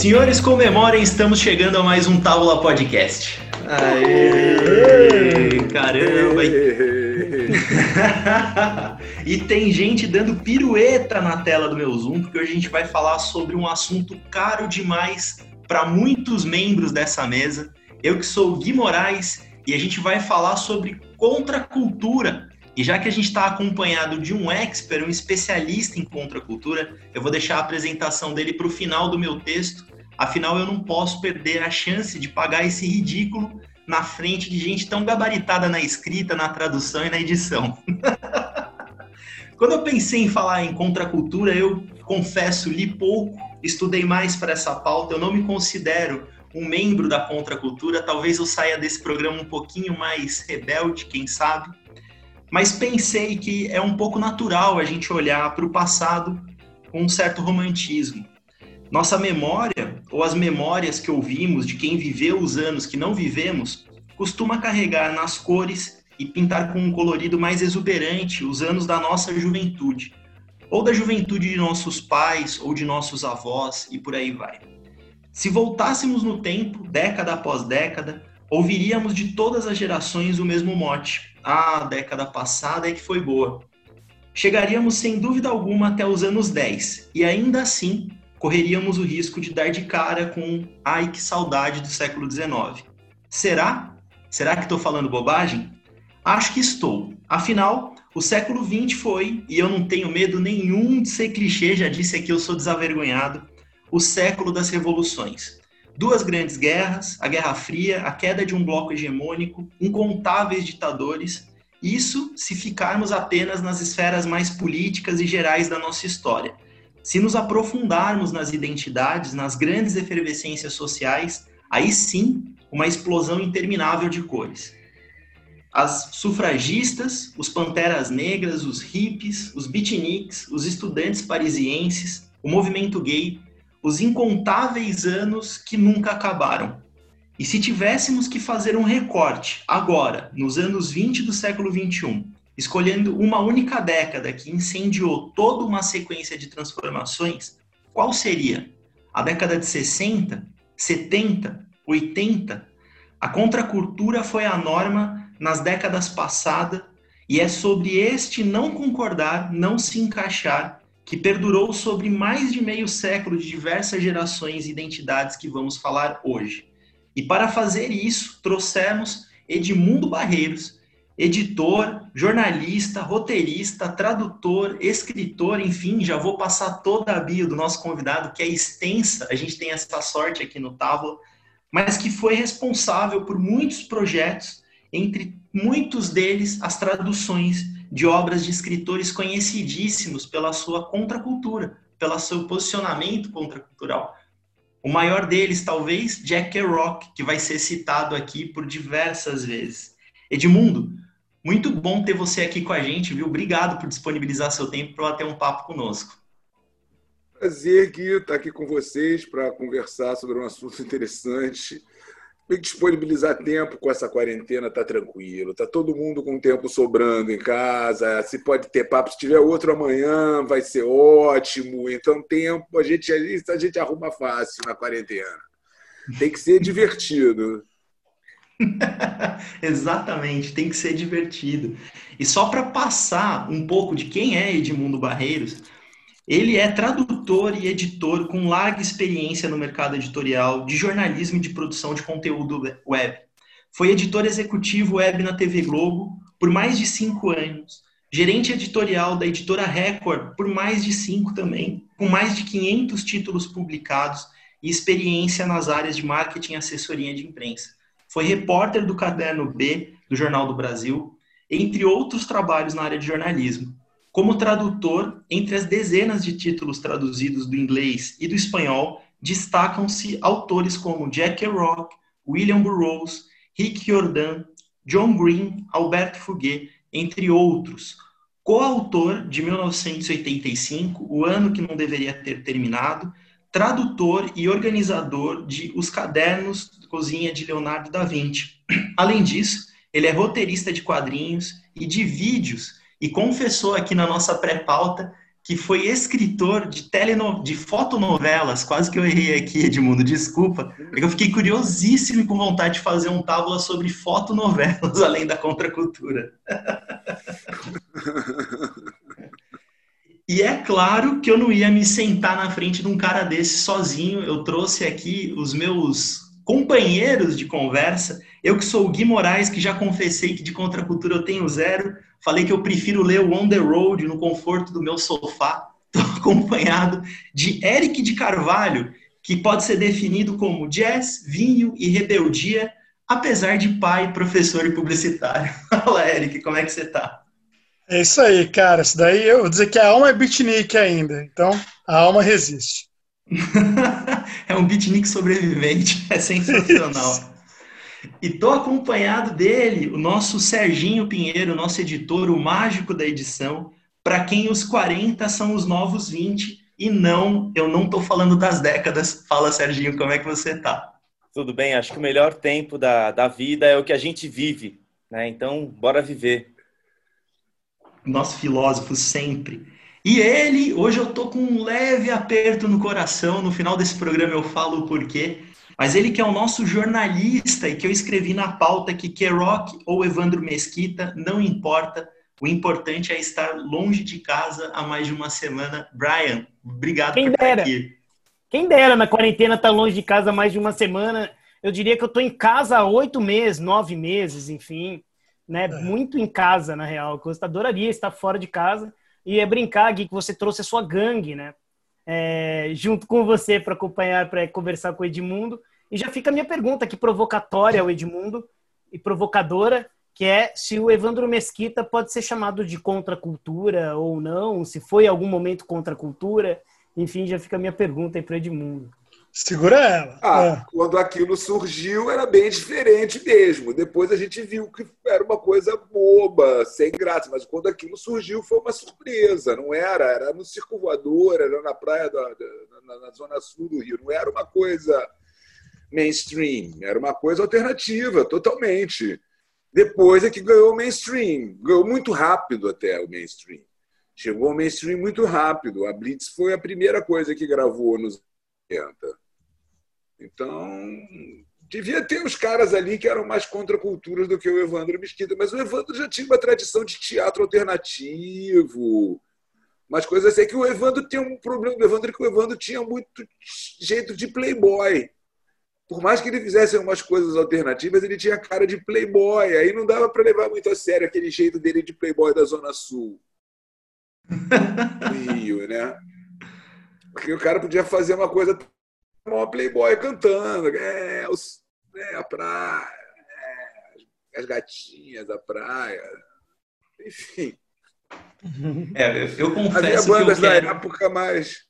Senhores, comemorem, estamos chegando a mais um Tábula Podcast. Aê! Caramba! e tem gente dando pirueta na tela do meu Zoom, porque hoje a gente vai falar sobre um assunto caro demais para muitos membros dessa mesa. Eu que sou o Gui Moraes e a gente vai falar sobre contracultura. E já que a gente está acompanhado de um expert, um especialista em contracultura, eu vou deixar a apresentação dele para o final do meu texto. Afinal, eu não posso perder a chance de pagar esse ridículo na frente de gente tão gabaritada na escrita, na tradução e na edição. Quando eu pensei em falar em contracultura, eu confesso, li pouco, estudei mais para essa pauta. Eu não me considero um membro da contracultura. Talvez eu saia desse programa um pouquinho mais rebelde, quem sabe. Mas pensei que é um pouco natural a gente olhar para o passado com um certo romantismo. Nossa memória, ou as memórias que ouvimos de quem viveu os anos que não vivemos, costuma carregar nas cores e pintar com um colorido mais exuberante os anos da nossa juventude, ou da juventude de nossos pais ou de nossos avós e por aí vai. Se voltássemos no tempo, década após década, ouviríamos de todas as gerações o mesmo mote: ah, a década passada é que foi boa. Chegaríamos sem dúvida alguma até os anos 10 e ainda assim correríamos o risco de dar de cara com ai que saudade do século XIX. Será? Será que estou falando bobagem? Acho que estou. Afinal, o século XX foi, e eu não tenho medo nenhum de ser clichê, já disse aqui, eu sou desavergonhado, o século das revoluções. Duas grandes guerras, a Guerra Fria, a queda de um bloco hegemônico, incontáveis ditadores, isso se ficarmos apenas nas esferas mais políticas e gerais da nossa história. Se nos aprofundarmos nas identidades, nas grandes efervescências sociais, aí sim, uma explosão interminável de cores. As sufragistas, os panteras negras, os hippies, os beatniks, os estudantes parisienses, o movimento gay, os incontáveis anos que nunca acabaram. E se tivéssemos que fazer um recorte agora, nos anos 20 do século 21, escolhendo uma única década que incendiou toda uma sequência de transformações, qual seria? A década de 60, 70, 80? A contracultura foi a norma nas décadas passadas e é sobre este não concordar, não se encaixar, que perdurou sobre mais de meio século de diversas gerações e identidades que vamos falar hoje. E para fazer isso, trouxemos Edmundo Barreiros, editor, jornalista, roteirista, tradutor, escritor, enfim, já vou passar toda a bio do nosso convidado, que é extensa, a gente tem essa sorte aqui no Távola, mas que foi responsável por muitos projetos, entre muitos deles as traduções de obras de escritores conhecidíssimos pela sua contracultura, pelo seu posicionamento contracultural. O maior deles, talvez, Jack Kerouac, que vai ser citado aqui por diversas vezes. Edmundo, muito bom ter você aqui com a gente, viu? Obrigado por disponibilizar seu tempo para bater um papo conosco. Prazer, Gui, estar aqui com vocês para conversar sobre um assunto interessante. Me disponibilizar tempo com essa quarentena tá tranquilo, tá todo mundo com tempo sobrando em casa. Se pode ter papo, se tiver outro amanhã, vai ser ótimo. Então, tempo a gente a gente arruma fácil na quarentena. Tem que ser divertido. Exatamente, tem que ser divertido. E só para passar um pouco de quem é Edmundo Barreiros, ele é tradutor e editor com larga experiência no mercado editorial de jornalismo e de produção de conteúdo web. Foi editor executivo web na TV Globo por mais de cinco anos, gerente editorial da editora Record por mais de cinco também, com mais de 500 títulos publicados e experiência nas áreas de marketing e assessoria de imprensa. Foi repórter do Caderno B do Jornal do Brasil, entre outros trabalhos na área de jornalismo. Como tradutor, entre as dezenas de títulos traduzidos do inglês e do espanhol, destacam-se autores como Jack Kerouac, William Burroughs, Rick Jordan, John Green, Alberto Fouguet, entre outros. Coautor de 1985, o ano que não deveria ter terminado, tradutor e organizador de Os Cadernos de Cozinha de Leonardo da Vinci. Além disso, ele é roteirista de quadrinhos e de vídeos e confessou aqui na nossa pré-pauta que foi escritor de, teleno... de fotonovelas, quase que eu errei aqui, Edmundo, desculpa, é eu fiquei curiosíssimo e com vontade de fazer um tábula sobre fotonovelas, além da contracultura. E é claro que eu não ia me sentar na frente de um cara desse sozinho. Eu trouxe aqui os meus companheiros de conversa. Eu que sou o Gui Moraes, que já confessei que de contracultura eu tenho zero. Falei que eu prefiro ler o On the Road no conforto do meu sofá. Estou acompanhado de Eric de Carvalho, que pode ser definido como jazz, vinho e rebeldia, apesar de pai, professor e publicitário. Fala, Eric, como é que você está? É isso aí, cara. Isso daí eu vou dizer que a alma é beatnik ainda. Então, a alma resiste. é um beatnik sobrevivente. É sensacional. Isso. E tô acompanhado dele, o nosso Serginho Pinheiro, nosso editor, o mágico da edição, para quem os 40 são os novos 20. E não, eu não tô falando das décadas. Fala, Serginho, como é que você tá? Tudo bem, acho que o melhor tempo da, da vida é o que a gente vive, né? Então, bora viver nosso filósofo sempre. E ele, hoje eu tô com um leve aperto no coração, no final desse programa eu falo o porquê, mas ele que é o nosso jornalista e que eu escrevi na pauta que Kerock ou Evandro Mesquita, não importa, o importante é estar longe de casa há mais de uma semana. Brian, obrigado Quem por dera. estar aqui. Quem dera na quarentena estar tá longe de casa há mais de uma semana. Eu diria que eu estou em casa há oito meses, nove meses, enfim né? É. Muito em casa, na real. Você adoraria estar fora de casa e é brincar, Gui, que você trouxe a sua gangue, né? É, junto com você para acompanhar, para conversar com o Edmundo. E já fica a minha pergunta aqui provocatória ao Edmundo e provocadora, que é se o Evandro Mesquita pode ser chamado de contracultura ou não, se foi em algum momento contracultura. Enfim, já fica a minha pergunta aí para o Edmundo. Segura ela. Ah, é. quando aquilo surgiu era bem diferente mesmo. Depois a gente viu que era uma coisa boba, sem graça. Mas quando aquilo surgiu foi uma surpresa. Não era, era no Circo Voador, era na praia da, na, na zona sul do Rio. Não era uma coisa mainstream, era uma coisa alternativa, totalmente. Depois é que ganhou o mainstream, ganhou muito rápido até o mainstream. Chegou ao mainstream muito rápido. A Blitz foi a primeira coisa que gravou nos 80. Então, devia ter uns caras ali que eram mais contraculturas do que o Evandro Mesquita, mas o Evandro já tinha uma tradição de teatro alternativo, umas coisas assim. É que o Evandro tem um problema do Evandro, é que o Evandro tinha muito jeito de playboy. Por mais que ele fizesse umas coisas alternativas, ele tinha cara de playboy. Aí não dava para levar muito a sério aquele jeito dele de playboy da Zona Sul. Rio, né? Porque o cara podia fazer uma coisa uma playboy cantando, é, os, é a praia, é, as gatinhas da praia, enfim. É, eu confesso Havia bandas que eu quero... da época mais...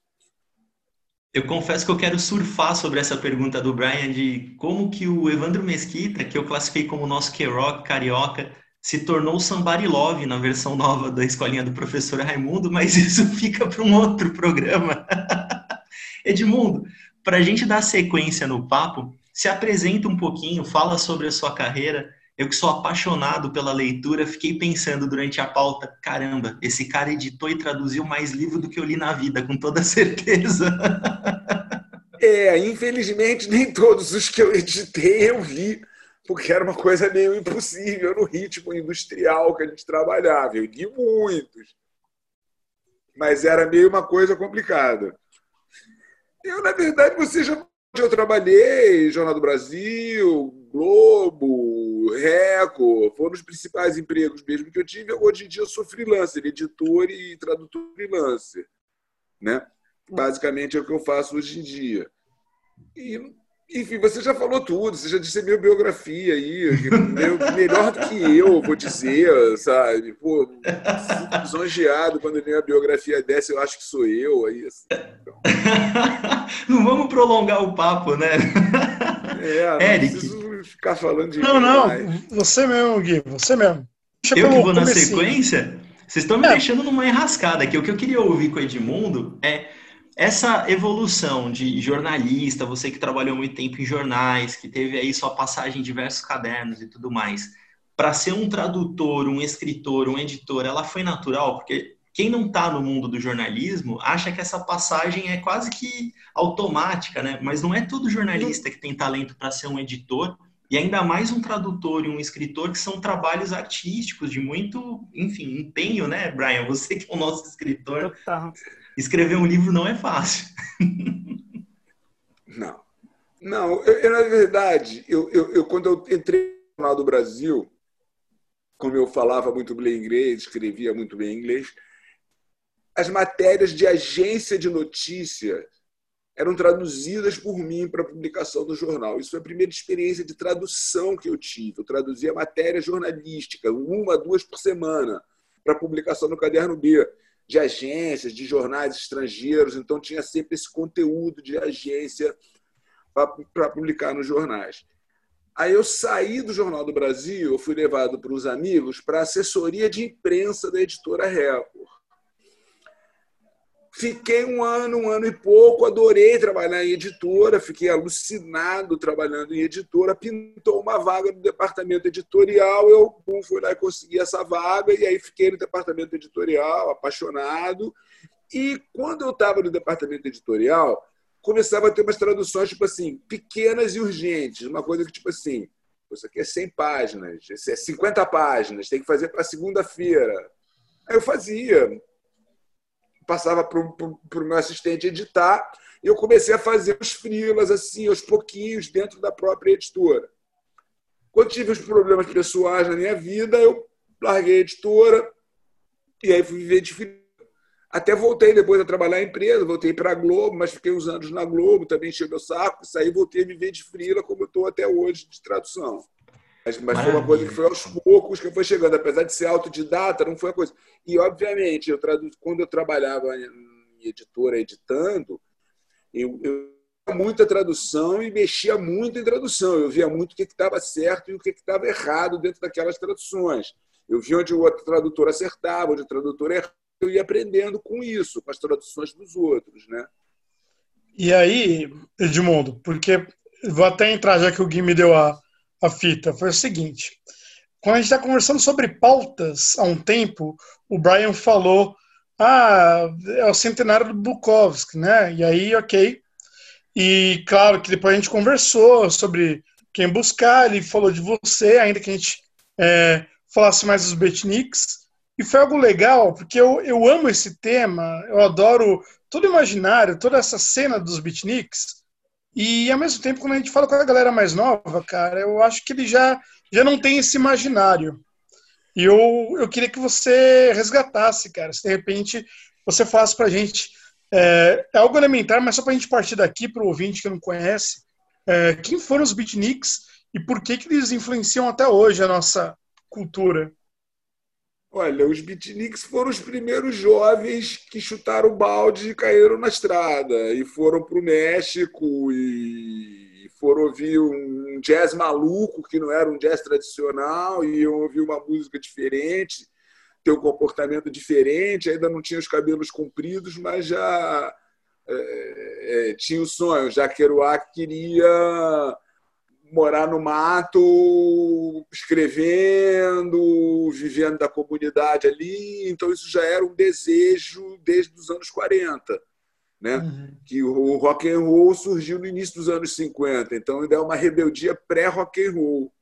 Eu confesso que eu quero surfar sobre essa pergunta do Brian de como que o Evandro Mesquita, que eu classifiquei como nosso K-Rock carioca, se tornou Somebody Love na versão nova da escolinha do professor Raimundo, mas isso fica para um outro programa. Edmundo, para a gente dar sequência no papo, se apresenta um pouquinho, fala sobre a sua carreira. Eu que sou apaixonado pela leitura, fiquei pensando durante a pauta, caramba, esse cara editou e traduziu mais livro do que eu li na vida, com toda certeza. É, infelizmente nem todos os que eu editei eu li, porque era uma coisa meio impossível no ritmo industrial que a gente trabalhava. Eu li muitos, mas era meio uma coisa complicada. Eu, na verdade, você já. Eu trabalhei Jornal do Brasil, Globo, Record, foram os principais empregos mesmo que eu tive. Hoje em dia eu sou freelancer, editor e tradutor freelancer. Né? Basicamente é o que eu faço hoje em dia. E enfim, você já falou tudo, você já disse a minha biografia aí, melhor do que eu, vou dizer, sabe? Pô, lisonjeado quando vem a biografia dessa, eu acho que sou eu aí. Assim, então. Não vamos prolongar o papo, né? É, não Eric. preciso ficar falando de Não, não, mais. você mesmo, Gui, você mesmo. Deixa eu que vou na sequência? Vocês estão me é. deixando numa enrascada aqui. O que eu queria ouvir com o Edmundo é essa evolução de jornalista, você que trabalhou muito tempo em jornais, que teve aí sua passagem em diversos cadernos e tudo mais, para ser um tradutor, um escritor, um editor, ela foi natural? Porque quem não está no mundo do jornalismo acha que essa passagem é quase que automática, né? Mas não é todo jornalista que tem talento para ser um editor e ainda mais um tradutor e um escritor que são trabalhos artísticos de muito, enfim, empenho, né, Brian? Você que é o nosso escritor. Escrever um livro não é fácil. Não. Não, eu, eu, na verdade, eu, eu, eu, quando eu entrei no Jornal do Brasil, como eu falava muito bem inglês, escrevia muito bem inglês, as matérias de agência de notícias eram traduzidas por mim para publicação no jornal. Isso foi a primeira experiência de tradução que eu tive. Eu traduzia matéria jornalística, uma, duas por semana, para publicação no Caderno B, de agências, de jornais estrangeiros. Então, tinha sempre esse conteúdo de agência para publicar nos jornais. Aí eu saí do Jornal do Brasil, eu fui levado por uns amigos para a assessoria de imprensa da editora Record. Fiquei um ano, um ano e pouco, adorei trabalhar em editora, fiquei alucinado trabalhando em editora. Pintou uma vaga no departamento editorial, eu fui lá e consegui essa vaga, e aí fiquei no departamento editorial, apaixonado. E quando eu estava no departamento editorial, começava a ter umas traduções, tipo assim, pequenas e urgentes. Uma coisa que, tipo assim, isso aqui é 100 páginas, isso é 50 páginas, tem que fazer para segunda-feira. Aí eu fazia, passava para o meu assistente editar, e eu comecei a fazer os frilas, assim, aos pouquinhos, dentro da própria editora. Quando tive os problemas pessoais na minha vida, eu larguei a editora e aí fui viver de freela. Até voltei depois a trabalhar em empresa, voltei para a Globo, mas fiquei uns anos na Globo, também encheu meu saco, saí e voltei a viver de frila, como eu estou até hoje, de tradução. Mas, mas foi uma coisa que foi aos poucos que foi chegando. Apesar de ser autodidata, não foi uma coisa. E, obviamente, eu tradu... quando eu trabalhava em editora editando, eu, eu muita tradução e mexia muito em tradução. Eu via muito o que estava certo e o que estava errado dentro daquelas traduções. Eu via onde o outro tradutor acertava, onde o tradutor errava. Eu ia aprendendo com isso, com as traduções dos outros, né? E aí, Edmundo, porque vou até entrar, já que o Gui me deu a, a fita foi o seguinte: quando a gente está conversando sobre pautas há um tempo, o Brian falou: ah, é o centenário do Bukowski, né? E aí, ok. E claro que depois a gente conversou sobre quem buscar, ele falou de você, ainda que a gente é, falasse mais dos beatniks. E foi algo legal, porque eu, eu amo esse tema, eu adoro todo o imaginário, toda essa cena dos beatniks. E ao mesmo tempo, quando a gente fala com a galera mais nova, cara, eu acho que ele já, já não tem esse imaginário. E eu, eu queria que você resgatasse, cara, se de repente você falasse pra gente. É, é algo elementar, mas só pra gente partir daqui pro ouvinte que não conhece. É, quem foram os beatniks e por que, que eles influenciam até hoje a nossa cultura? Olha, os beatniks foram os primeiros jovens que chutaram o balde e caíram na estrada e foram para o México e foram ouvir um jazz maluco que não era um jazz tradicional e ouvir uma música diferente, ter um comportamento diferente. Ainda não tinha os cabelos compridos, mas já é, é, tinha o sonho. Já Kerouac queria morar no mato, escrevendo, vivendo da comunidade ali. Então, isso já era um desejo desde os anos 40. Né? Uhum. Que o rock and roll surgiu no início dos anos 50, então ainda é uma rebeldia pré-rock and roll.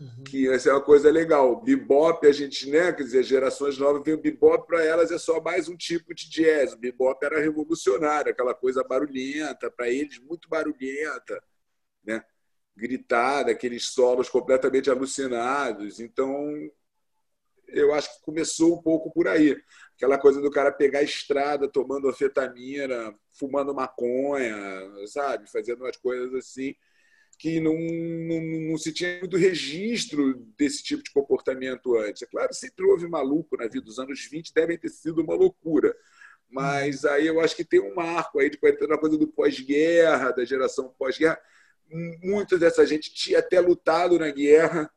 Uhum. Que essa é uma coisa legal. Bebop, a gente, né, quer dizer, gerações novas veem o bebop para elas é só mais um tipo de jazz. O bebop era revolucionário, aquela coisa barulhenta, para eles muito barulhenta, né? gritar, aqueles solos completamente alucinados. Então, eu acho que começou um pouco por aí. Aquela coisa do cara pegar a estrada tomando anfetamina, fumando maconha, sabe? Fazendo umas coisas assim que não, não, não, se tinha muito registro desse tipo de comportamento antes. É claro, sempre houve maluco na vida. Os anos 20 devem ter sido uma loucura. Mas aí eu acho que tem um marco aí de uma coisa do pós-guerra, da geração pós-guerra muita dessa gente tinha até lutado na guerra,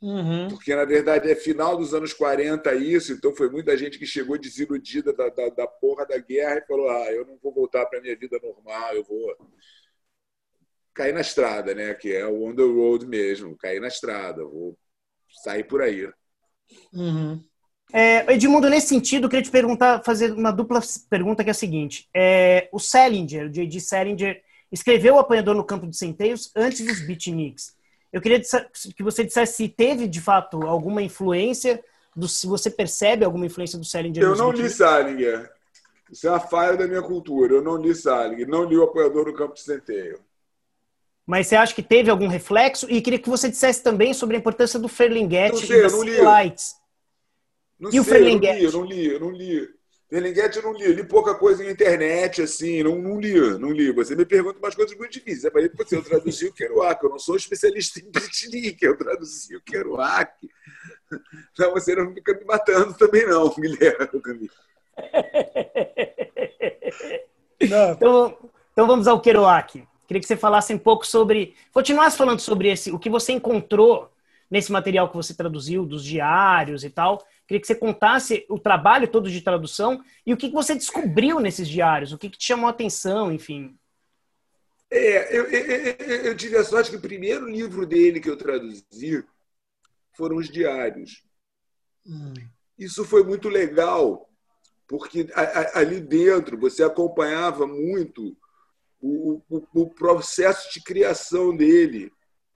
uhum. porque na verdade é final dos anos 40 isso, então foi muita gente que chegou desiludida da, da, da porra da guerra e falou: ah, eu não vou voltar para minha vida normal, eu vou cair na estrada, né? Que é o on the road mesmo, cair na estrada, vou sair por aí. Uhum. É, Edmundo, nesse sentido, eu queria te perguntar, fazer uma dupla pergunta que é a seguinte. É, o Salinger, o J.D. Salinger, escreveu o Apanhador no Campo de Centeios antes dos beatniks. Eu queria que você dissesse se teve, de fato, alguma influência, do, se você percebe alguma influência do Salinger. Eu não li Salinger. Isso é uma falha da minha cultura. Eu não li Salinger, não li o Apanhador no Campo de Centeio. Mas você acha que teve algum reflexo? E queria que você dissesse também sobre a importância do Ferlinghetti e das não li. Lights. Não e sei, o Ferlinghetti? Eu não li, eu não li, eu não li. Ferlinghetti eu não li, eu li pouca coisa na internet, assim, não, não li, não li. Você me pergunta umas coisas muito difíceis. É para você, eu traduzi o Kerouac, eu não sou especialista em beatnik, eu traduzi o Kerouac. Não, você não fica me matando também não, Guilherme. Então, então vamos ao Kerouac. Queria que você falasse um pouco sobre. Continuasse falando sobre esse, o que você encontrou nesse material que você traduziu, dos diários e tal. Queria que você contasse o trabalho todo de tradução e o que você descobriu nesses diários, o que te chamou a atenção, enfim. É, eu, eu, eu, tive a sorte que o primeiro livro dele que eu traduzi foram os diários. Hum. Isso foi muito legal, porque ali dentro você acompanhava muito o, o, o processo de criação dele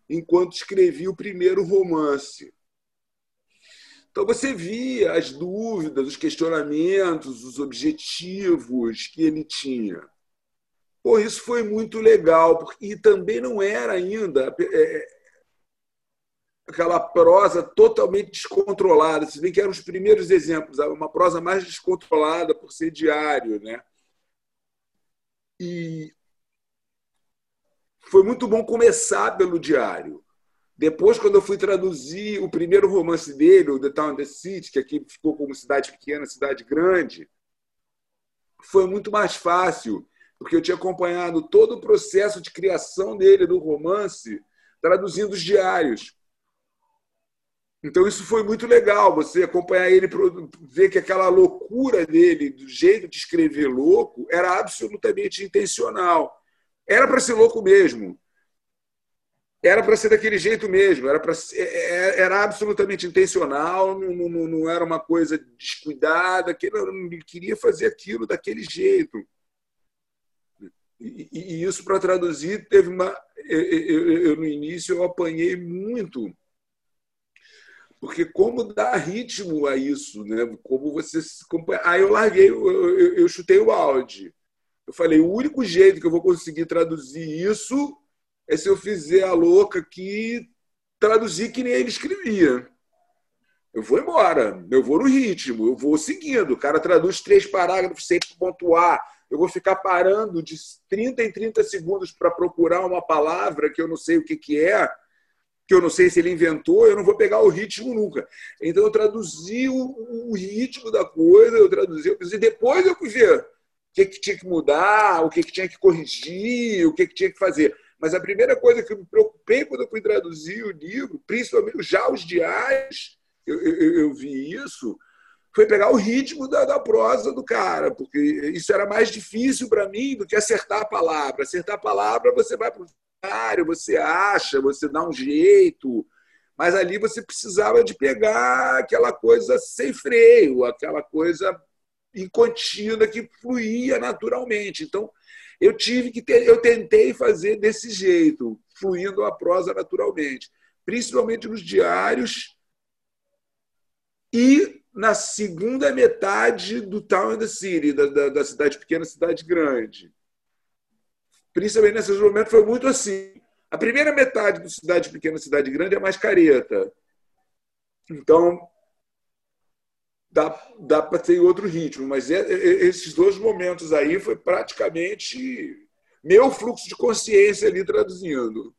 enquanto escrevia o primeiro romance. Então você via as dúvidas, os questionamentos, os objetivos que ele tinha. Pô, isso foi muito legal, e também não era ainda é, aquela prosa totalmente descontrolada. Se bem que eram os primeiros exemplos, uma prosa mais descontrolada por ser diário. Né? E foi muito bom começar pelo diário. Depois, quando eu fui traduzir o primeiro romance dele, o The Town and the City, que aqui ficou como cidade pequena, cidade grande, foi muito mais fácil, porque eu tinha acompanhado todo o processo de criação dele, do romance, traduzindo os diários. Então, isso foi muito legal, você acompanhar ele, ver que aquela loucura dele, do jeito de escrever louco, era absolutamente intencional. Era para ser louco mesmo. Era para ser daquele jeito mesmo. Era, pra, é, é, era absolutamente intencional, não, não, não era uma coisa descuidada. Que queria fazer aquilo daquele jeito. E, e isso, para traduzir, teve uma. Eu, eu, eu, no início, eu apanhei muito porque como dar ritmo a isso, né? Como você aí eu larguei, eu, eu, chutei o áudio. Eu falei, o único jeito que eu vou conseguir traduzir isso é se eu fizer a louca que traduzir que nem ele escrevia. Eu vou embora, eu vou no ritmo, eu vou seguindo. O cara traduz três parágrafos sem pontuar. Eu vou ficar parando de 30 em 30 segundos para procurar uma palavra que eu não sei o que, que é, que eu não sei se ele inventou, eu não vou pegar o ritmo nunca. Então eu traduzi o, o ritmo da coisa, eu traduzi, e depois eu fui ver o que, que tinha que mudar, o que, que tinha que corrigir, o que, que tinha que fazer. Mas a primeira coisa que eu me preocupei quando eu fui traduzir o livro, principalmente já os diários, eu, eu, eu vi isso, foi pegar o ritmo da, da, prosa do cara, porque isso era mais difícil para mim do que acertar a palavra. Acertar a palavra, você vai para o diário, você acha, você dá um jeito, mas ali você precisava de pegar aquela coisa sem freio, aquela coisa em contínua que fluía naturalmente. Então, eu tive que ter, eu tentei fazer desse jeito, fluindo a prosa naturalmente, principalmente nos diários e na segunda metade do Town and the City, da, da, da cidade pequena, cidade grande. Principalmente nesses momentos foi muito assim. A primeira metade do cidade pequena, cidade grande é mais careta. Então, dá, dá para ter outro ritmo. Mas é, é, esses dois momentos aí foi praticamente meu fluxo de consciência ali traduzindo.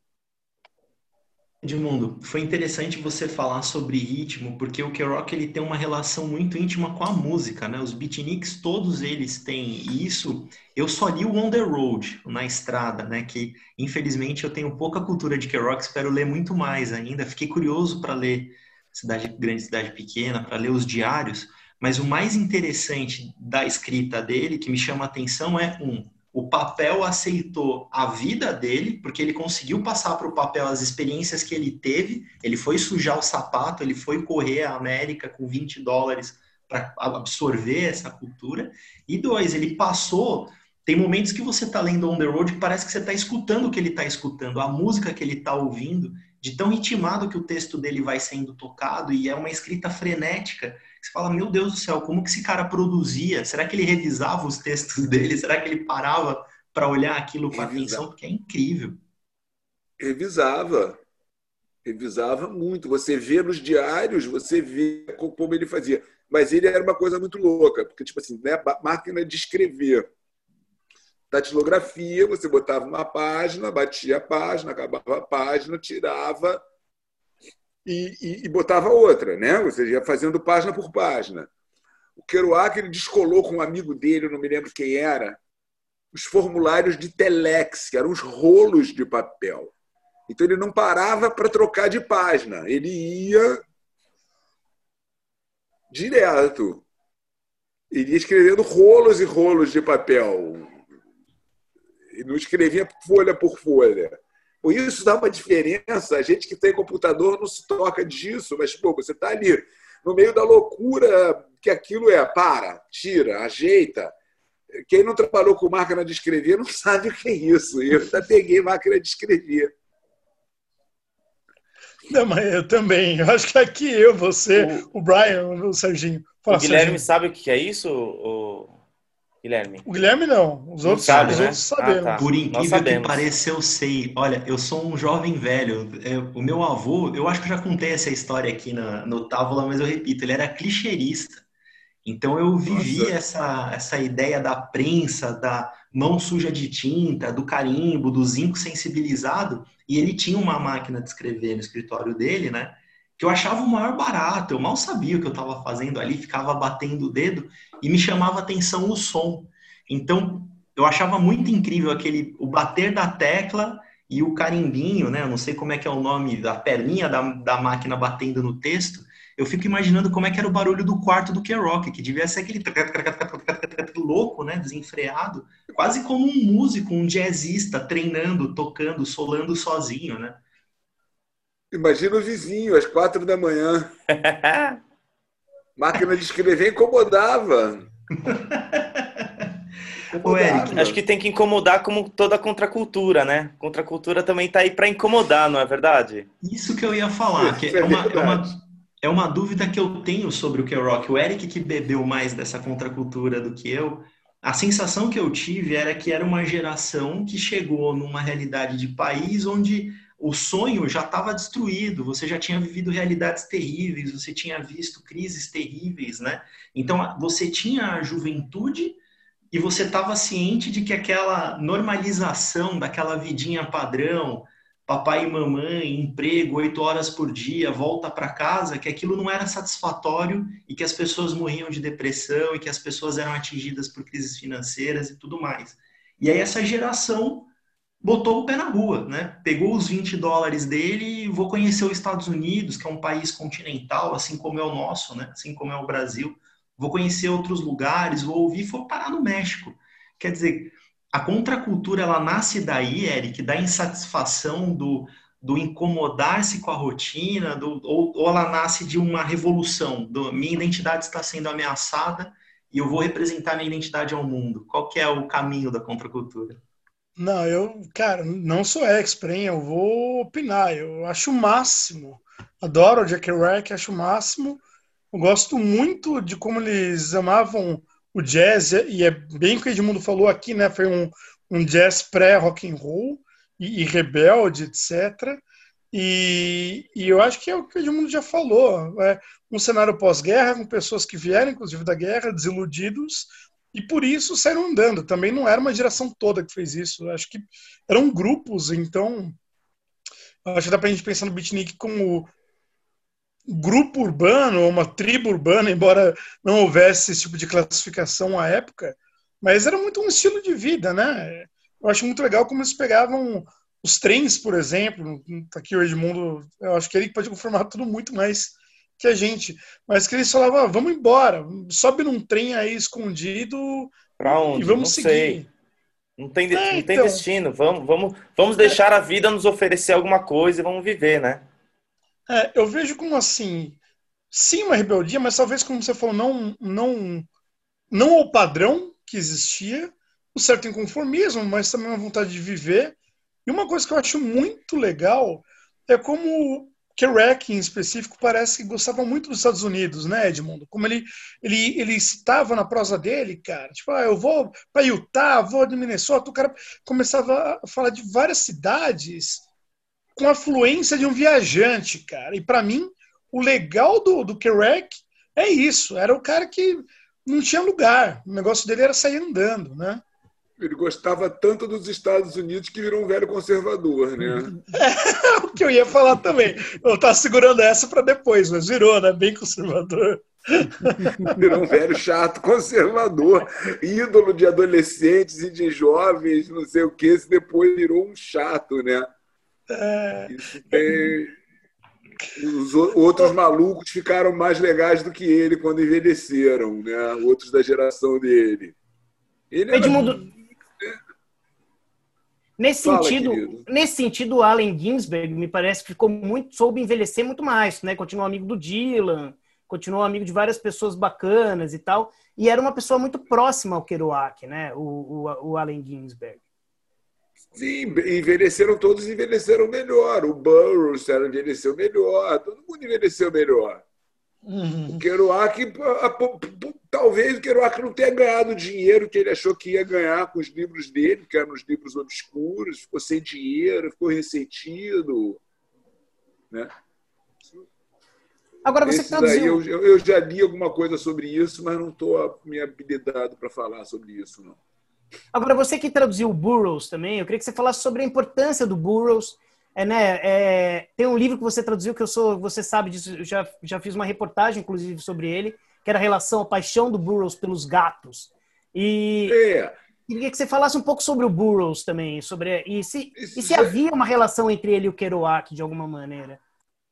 Edmundo, foi interessante você falar sobre ritmo, porque o Kerouac ele tem uma relação muito íntima com a música, né? Os beatniks, todos eles têm isso. Eu só li o On the Road, na estrada, né? Que infelizmente eu tenho pouca cultura de Kerouac, espero ler muito mais ainda. Fiquei curioso para ler cidade grande, cidade pequena, para ler os diários, mas o mais interessante da escrita dele, que me chama a atenção, é um, o papel aceitou a vida dele, porque ele conseguiu passar para o papel as experiências que ele teve. Ele foi sujar o sapato, ele foi correr a América com 20 dólares absorver essa cultura. E dois, ele passou. Tem momentos que você está lendo On the Road que parece que você está escutando o que ele está escutando, a música que ele está ouvindo, de tão ritmado que o texto dele vai sendo tocado, e é uma escrita frenética. Você fala, meu Deus do céu, como que esse cara produzia? Será que ele revisava os textos dele? Será que ele parava para olhar aquilo com atenção? Porque é incrível. Revisava revisava muito. Você vê nos diários, você vê como ele fazia. Mas ele era uma coisa muito louca, porque, tipo assim, né, máquina de escrever. Datilografia, você botava uma página, batia a página, acabava a página, tirava e, e, e botava outra, né? Você ia fazendo página por página. O Kerouac ele descolou com um amigo dele, eu não me lembro quem era, os formulários de telex, que eram os rolos de papel. Então ele não parava para trocar de página, ele ia direto. Ele ia escrevendo rolos e rolos de papel. E não escrevia folha por folha. Por isso dá uma diferença. A gente que tem computador não se toca disso, mas pô, você está ali no meio da loucura que aquilo é. Para, tira, ajeita. Quem não trabalhou com máquina de escrever não sabe o que é isso. Eu já peguei máquina de escrever. Não, mas eu também. Eu acho que aqui eu, você, o, o Brian, o Serginho. Fala, o Guilherme Serginho. sabe o que é isso, o... Guilherme? O Guilherme não. Os outros, sabe, os né? outros sabemos. Ah, tá. Por incrível que pareça, eu sei. Olha, eu sou um jovem velho. o meu avô, eu acho que já contei essa história aqui na, no Távola, mas eu repito, ele era clicheirista. Então eu vivi essa, essa ideia da prensa, da mão suja de tinta, do carimbo, do zinco sensibilizado, e ele tinha uma máquina de escrever no escritório dele, né? Que eu achava o maior barato, eu mal sabia o que eu estava fazendo ali, ficava batendo o dedo e me chamava atenção o som. Então eu achava muito incrível aquele o bater da tecla e o carimbinho, né? Eu não sei como é que é o nome da perninha da, da máquina batendo no texto, eu fico imaginando como é que era o barulho do quarto do K-Rock, que devia ser aquele louco, né, desenfreado, quase como um músico, um jazzista treinando, tocando, solando sozinho, né? Imagina o vizinho às quatro da manhã. Máquina de escrever incomodava. Ô, Eric, acho que tem que incomodar como toda contracultura, né? Contracultura também está aí para incomodar, não é verdade? Isso que eu ia falar, que é uma, é uma é uma dúvida que eu tenho sobre o que é rock. O Eric que bebeu mais dessa contracultura do que eu, a sensação que eu tive era que era uma geração que chegou numa realidade de país onde o sonho já estava destruído, você já tinha vivido realidades terríveis, você tinha visto crises terríveis, né? Então você tinha a juventude e você estava ciente de que aquela normalização daquela vidinha padrão, papai e mamãe, emprego, oito horas por dia, volta para casa, que aquilo não era satisfatório e que as pessoas morriam de depressão e que as pessoas eram atingidas por crises financeiras e tudo mais. E aí essa geração botou o pé na rua, né? Pegou os 20 dólares dele e vou conhecer os Estados Unidos, que é um país continental, assim como é o nosso, né? Assim como é o Brasil. Vou conhecer outros lugares, vou ouvir, vou parar no México. Quer dizer, a contracultura ela nasce daí, Eric, da insatisfação, do, do incomodar-se com a rotina, do, ou, ou, ela nasce de uma revolução, do, minha identidade está sendo ameaçada e eu vou representar minha identidade ao mundo. Qual que é o caminho da contracultura? Não, eu, cara, não sou expert, hein? Eu vou opinar. Eu acho o máximo. Adoro o Jack Rack, acho o máximo. Eu gosto muito de como eles amavam o jazz, e é bem o que o Edmundo falou aqui, né? Foi um, um jazz pré-rock and roll e, e, rebelde, etc. E, e, eu acho que é o que o Edmundo já falou. É um cenário pós-guerra, com pessoas que vieram, inclusive, da guerra, desiludidos, e por isso saíram andando. Também não era uma geração toda que fez isso. Acho que eram grupos, então. Acho que dá pra gente pensar no beatnik como grupo urbano, uma tribo urbana, embora não houvesse esse tipo de classificação à época, mas era muito um estilo de vida, né? Eu acho muito legal como eles pegavam os trens, por exemplo, tá aqui o Edmundo, eu acho que ele pode confirmar tudo muito mais que a gente, mas que eles falavam, ah, vamos embora, sobe num trem aí escondido pra onde? e vamos não seguir. Sei. Não tem, é, não tem então... destino, vamos, vamos, vamos deixar a vida nos oferecer alguma coisa e vamos viver, né? É, eu vejo como assim, sim, uma rebeldia, mas talvez, como você falou, não, não, não o padrão que existia, um certo inconformismo, mas também uma vontade de viver. E uma coisa que eu acho muito legal é como Kerouac, em específico, parece que gostava muito dos Estados Unidos, né, Edmundo? Como ele, ele, ele citava na prosa dele, cara, tipo, ah, eu vou para Utah, vou de Minnesota, o cara começava a falar de várias cidades com a fluência de um viajante, cara. E para mim, o legal do, do Kerouac é isso, era o cara que não tinha lugar, o negócio dele era sair andando, né? Ele gostava tanto dos Estados Unidos que virou um velho conservador, né? É o que eu ia falar também. Eu estava segurando essa para depois, mas virou, né? Bem conservador. Virou um velho chato, conservador, ídolo de adolescentes e de jovens, não sei o que, depois virou um chato, né? É... Isso tem... Os outros malucos ficaram mais legais do que ele quando envelheceram, né? Outros da geração dele. Ele Edmundo, Nesse Fala, sentido, nesse sentido, o Allen Ginsberg me parece que ficou muito soube envelhecer muito mais, né? Continuou amigo do Dylan, continuou amigo de várias pessoas bacanas e tal, e era uma pessoa muito próxima ao Kerouac, né? O, o, o Allen Ginsberg. Sim, envelheceram todos, envelheceram melhor. O Burroughs envelheceu melhor, todo mundo envelheceu melhor. Uhum. O Kerouac, talvez o Kerouac não tenha ganhado o dinheiro que ele achou que ia ganhar com os livros dele, que eram os livros obscuros, ficou sem dinheiro, ficou ressentido. Né? Agora você traduziu... eu, eu, já li alguma coisa sobre isso, mas não estou me habilitado para falar sobre isso, não. Agora, você que traduziu o Burroughs também, eu queria que você falasse sobre a importância do Burroughs é, né, é, tem um livro que você traduziu que eu sou, você sabe disso, eu já, já fiz uma reportagem, inclusive, sobre ele, que era a relação, a paixão do Burroughs pelos gatos. E é. queria que você falasse um pouco sobre o Burroughs também, sobre e se, e se havia uma relação entre ele e o Kerouac de alguma maneira.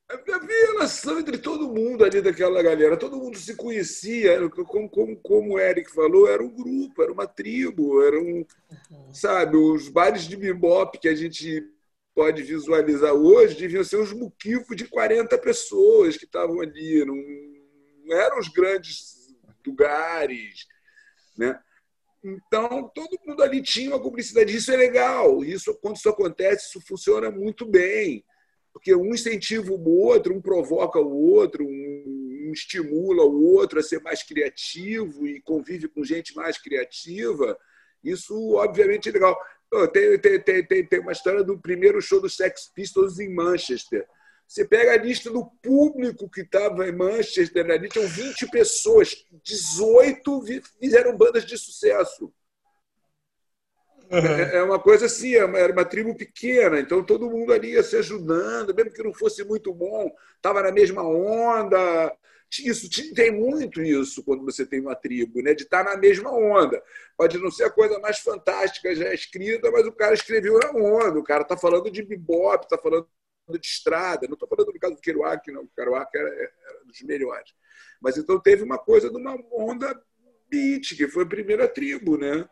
Havia relação entre todo mundo ali daquela galera, todo mundo se conhecia, como, como, como o Eric falou, era um grupo, era uma tribo, era um, uhum. sabe, os bares de bebop que a gente pode visualizar hoje deviam ser uns muquifos de 40 pessoas que estavam ali, não, não eram os grandes lugares. Né? Então, todo mundo ali tinha uma cumplicidade. Isso é legal. Isso, quando isso acontece, isso funciona muito bem. Porque um incentiva o outro, um provoca o outro, um estimula o outro a ser mais criativo e convive com gente mais criativa. Isso, obviamente, é legal. Tem, tem, tem, tem uma história do primeiro show dos Sex Pistols em Manchester. Você pega a lista do público que estava em Manchester, ali tinham 20 pessoas, 18 fizeram bandas de sucesso. Uhum. É uma coisa assim, é era uma tribo pequena, então todo mundo ali ia se ajudando, mesmo que não fosse muito bom, estava na mesma onda, isso tem muito isso quando você tem uma tribo, né? de estar na mesma onda. Pode não ser a coisa mais fantástica já escrita, mas o cara escreveu na onda. O cara está falando de bebop, está falando de estrada. Não estou falando do caso do Kerouac, não. O Kerouac era, era dos melhores. Mas então teve uma coisa de uma onda beat, que foi a primeira tribo, né?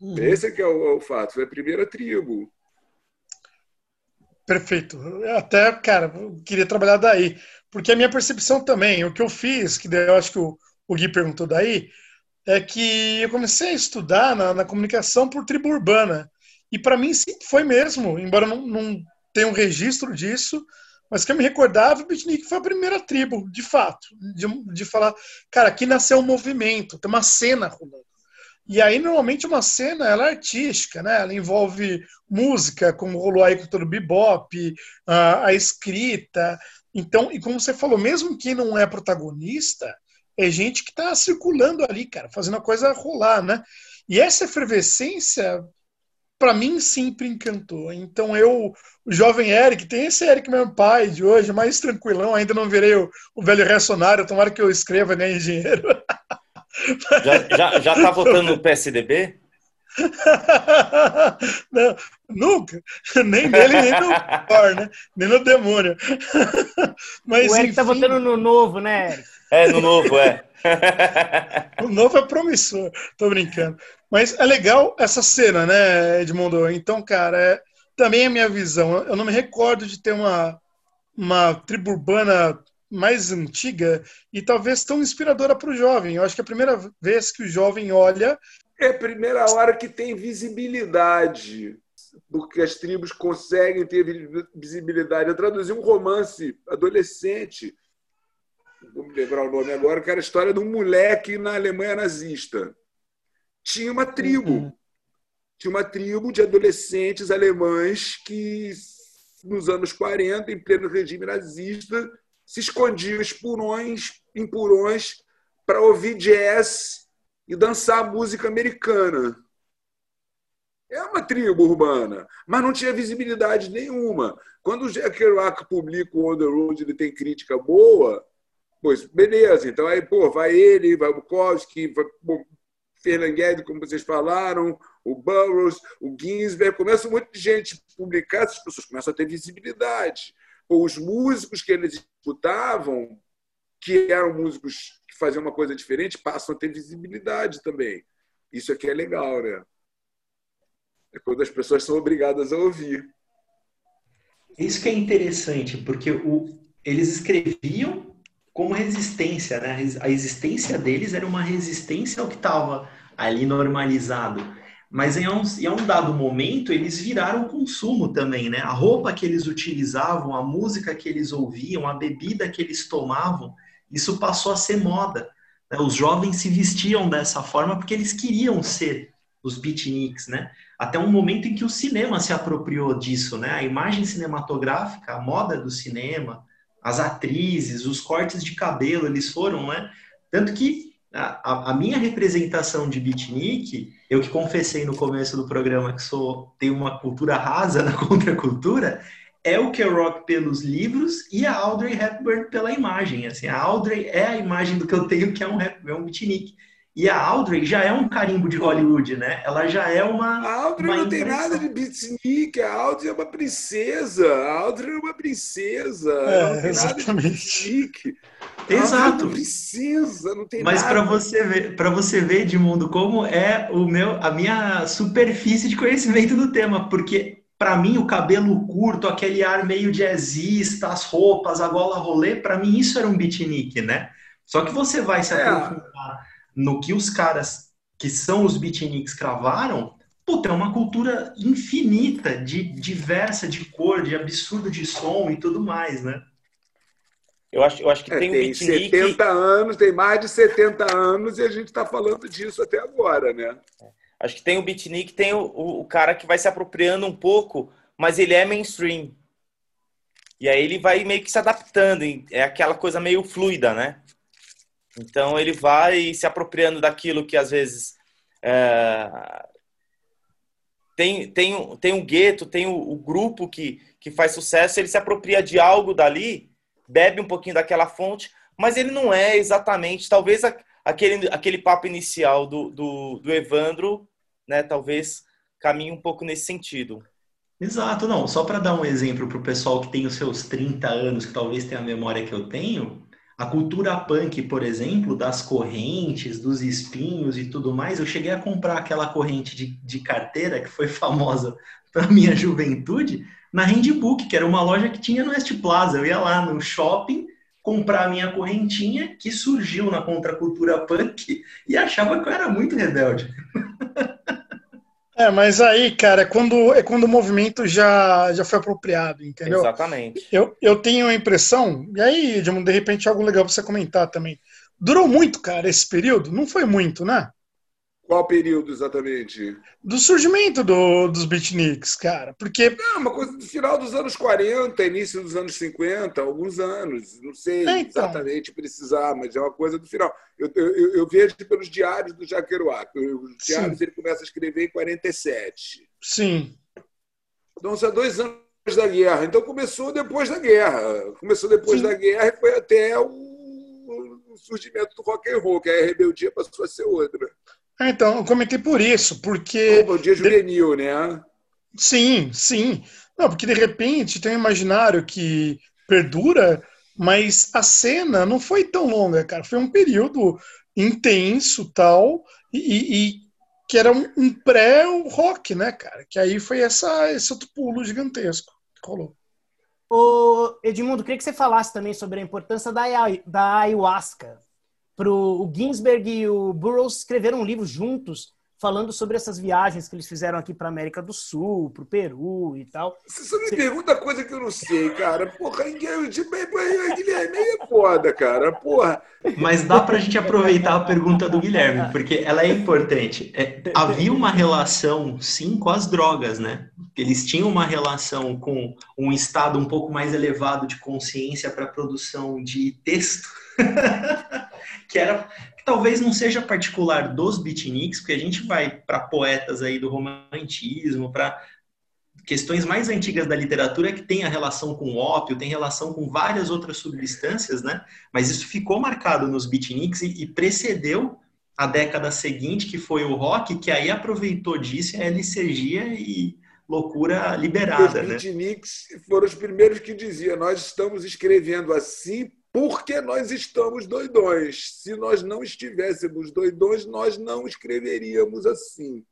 Uhum. Esse é que é o, é o fato, foi a primeira tribo. Perfeito. Até, cara, queria trabalhar daí. Porque a minha percepção também, o que eu fiz, que eu acho que o, o Gui perguntou daí, é que eu comecei a estudar na, na comunicação por tribo urbana. E para mim sempre foi mesmo, embora não, não tenha um registro disso, mas que eu me recordava, o Beatnik foi a primeira tribo, de fato, de, de falar, cara, aqui nasceu um movimento, tem uma cena rolando. E aí, normalmente, uma cena ela é artística, né? Ela envolve música, como rolou aí com todo o bebop, a, a escrita. Então, e como você falou, mesmo quem não é protagonista, é gente que está circulando ali, cara, fazendo a coisa rolar, né? E essa efervescência, para mim, sempre encantou. Então, eu, o jovem Eric, tem esse Eric, meu pai de hoje, mais tranquilão, ainda não virei o, o velho reacionário, tomara que eu escreva, né, engenheiro. Já, já, já tá votando no PSDB? Não, nunca. Nem nele, nem no Thor, né? Nem no demônio. Mas, o Eric tá enfim... tá votando no novo, né, É, no novo, é. o novo é promissor, tô brincando. Mas é legal essa cena, né, Edmundo? Então, cara, é, também é a minha visão. Eu não me recordo de ter uma, uma tribo urbana mais antiga e talvez tão inspiradora para o jovem. Eu acho que é a primeira vez que o jovem olha. É a primeira hora que tem visibilidade, porque as tribos conseguem ter visibilidade. Eu traduzi um romance adolescente, vou me lembrar o nome agora, que era a história de um moleque na Alemanha nazista. Tinha uma tribo. Uhum. Tinha uma tribo de adolescentes alemães que, nos anos 40, em pleno regime nazista, se escondiam espurões, em purões para ouvir jazz e dançar música americana. É uma tribo urbana, mas não tinha visibilidade nenhuma. Quando o Jack Kerouac publica o On the Road, ele tem crítica boa, pois beleza. Então aí, pô, vai ele, vai o Bukowski, vai bom, Ferlanghetti, como vocês falaram, o Burroughs, o Ginsberg, começa um monte de gente publicar, essas pessoas começam a ter visibilidade os músicos que eles escutavam, que eram músicos que faziam uma coisa diferente, passam a ter visibilidade também. Isso aqui é legal, né? É quando as pessoas são obrigadas a ouvir. Isso que é interessante, porque o, eles escreviam como resistência, né? A existência deles era uma resistência ao que estava ali normalizado. Mas em um, em um dado momento eles viraram consumo também, né? A roupa que eles utilizavam, a música que eles ouviam, a bebida que eles tomavam, isso passou a ser moda. Né? Os jovens se vestiam dessa forma porque eles queriam ser os beatniks, né? Até um momento em que o cinema se apropriou disso, né? A imagem cinematográfica, a moda do cinema, as atrizes, os cortes de cabelo, eles foram, né? Tanto que a, a, minha representação de beatnik, eu que confessei no começo do programa que sou tenho uma cultura rasa na contracultura, é o Kerouac pelos livros e a Audrey Hepburn pela imagem. Assim, a Audrey é a imagem do que eu tenho que é um, é um beatnik. E a Audrey já é um carimbo de Hollywood, né? Ela já é uma. A Audrey uma não tem nada de beatnik, a Audrey é uma princesa. A Audrey é uma princesa. É, não tem exatamente. nada de beatnik. Exato. Não precisa, não tem Mas para você ver, para você ver, Edmundo, como é o meu, a minha superfície de conhecimento do tema, porque para mim o cabelo curto, aquele ar meio jazzista, as roupas, a gola rolê, para mim isso era um beatnik, né? Só que você vai se é. aprofundar no que os caras que são os beatniks cravaram, puta, é uma cultura infinita, de diversa de cor, de absurdo de som e tudo mais, né? Eu acho, eu acho que é, tem, tem um 70 anos, tem mais de 70 anos e a gente está falando disso até agora, né? Acho que tem o beatnik, tem o, o, o, cara que vai se apropriando um pouco, mas ele é mainstream. E aí ele vai meio que se adaptando, é aquela coisa meio fluida, né? Então ele vai se apropriando daquilo que às vezes é... tem, tem, tem um gueto, tem o, o grupo que, que faz sucesso, ele se apropria de algo dali bebe um pouquinho daquela fonte, mas ele não é exatamente, talvez aquele, aquele papo inicial do, do, do Evandro, né, talvez caminhe um pouco nesse sentido. Exato, não. Só para dar um exemplo para o pessoal que tem os seus 30 anos, que talvez tenha a memória que eu tenho, a cultura punk, por exemplo, das correntes, dos espinhos e tudo mais, eu cheguei a comprar aquela corrente de, de carteira que foi famosa para minha juventude, na Handbook, que era uma loja que tinha no West Plaza. Eu ia lá no shopping comprar a minha correntinha, que surgiu na contracultura punk, e achava que eu era muito rebelde. É, mas aí, cara, é quando, é quando o movimento já, já foi apropriado, entendeu? Exatamente. Eu, eu tenho a impressão, e aí, Edmundo, de repente, algo legal pra você comentar também. Durou muito, cara, esse período? Não foi muito, né? Qual período exatamente? Do surgimento do, dos beatniks, cara. Porque. Não, uma coisa do final dos anos 40, início dos anos 50, alguns anos. Não sei é, então. exatamente precisar, mas é uma coisa do final. Eu, eu, eu vejo pelos diários do Jacques Kerouac. Os diários Sim. ele começa a escrever em 47. Sim. Então, são dois anos da guerra. Então, começou depois da guerra. Começou depois Sim. da guerra e foi até o, o surgimento do rock and roll, que a rebeldia passou a ser outra. É, então, eu comentei por isso, porque. O dia juvenil, de... né? Sim, sim. Não, porque de repente tem um imaginário que perdura, mas a cena não foi tão longa, cara. Foi um período intenso tal, e, e que era um, um pré-rock, né, cara? Que aí foi essa, esse outro pulo gigantesco que rolou. Ô, Edmundo, queria que você falasse também sobre a importância da, da ayahuasca. Pro, o Ginsberg e o Burroughs escreveram um livro juntos falando sobre essas viagens que eles fizeram aqui para América do Sul, para o Peru e tal. Você só me Você... pergunta coisa que eu não sei, cara. Porra, Guilherme é foda, cara. Porra. Mas dá para a gente aproveitar a pergunta do Guilherme, porque ela é importante. É, havia uma relação, sim, com as drogas, né? Eles tinham uma relação com um estado um pouco mais elevado de consciência para a produção de texto. que era talvez não seja particular dos beatniks, porque a gente vai para poetas aí do romantismo, para questões mais antigas da literatura que tem a relação com ópio, tem relação com várias outras substâncias, né? Mas isso ficou marcado nos beatniks e, e precedeu a década seguinte, que foi o rock, que aí aproveitou disso a licergia e loucura liberada, os né? Os beatniks foram os primeiros que diziam, nós estamos escrevendo assim porque nós estamos doidões. Se nós não estivéssemos doidões, nós não escreveríamos assim.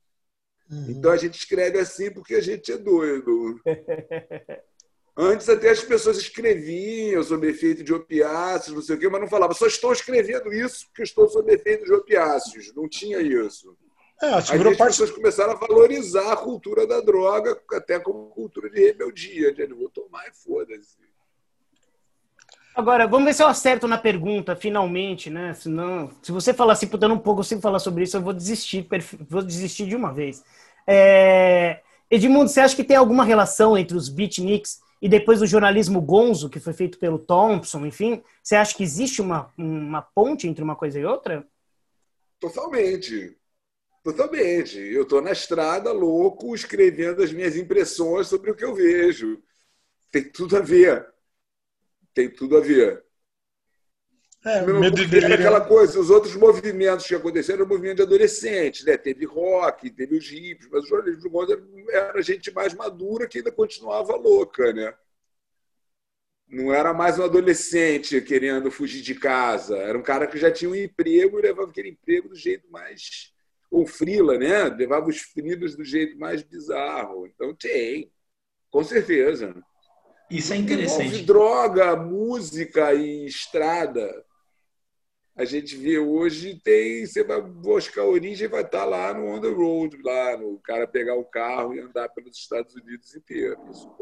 Uhum. Então a gente escreve assim porque a gente é doido. Antes até as pessoas escreviam sobre efeito de opiáceos, não sei o quê, mas não falavam, só estou escrevendo isso porque estou sob efeito de opiáceos. Não tinha isso. É, acho Aí as parte... pessoas começaram a valorizar a cultura da droga, até como cultura de rebeldia. De, vou tomar e foda-se. Agora, vamos ver se eu acerto na pergunta, finalmente, né? Senão, se você falar assim, puta, eu não consigo falar sobre isso, eu vou desistir, vou desistir de uma vez. É... Edmundo, você acha que tem alguma relação entre os beatniks e depois o jornalismo gonzo, que foi feito pelo Thompson, enfim? Você acha que existe uma, uma ponte entre uma coisa e outra? Totalmente. Totalmente. Eu estou na estrada, louco, escrevendo as minhas impressões sobre o que eu vejo. Tem tudo a ver tem tudo a ver. É, medo de era aquela coisa, os outros movimentos que aconteceram eram movimentos de adolescentes, né? Teve rock, teve os hippies, mas o jornalismo de moda era gente mais madura que ainda continuava louca, né? Não era mais um adolescente querendo fugir de casa, era um cara que já tinha um emprego e levava aquele emprego do jeito mais ou frila, né? Levava os frilos do jeito mais bizarro. Então tem, com certeza. Isso é interessante. Envolve droga, música e estrada. A gente vê hoje, tem, você vai buscar a origem vai estar lá no on the road, lá no cara pegar o carro e andar pelos Estados Unidos inteiro.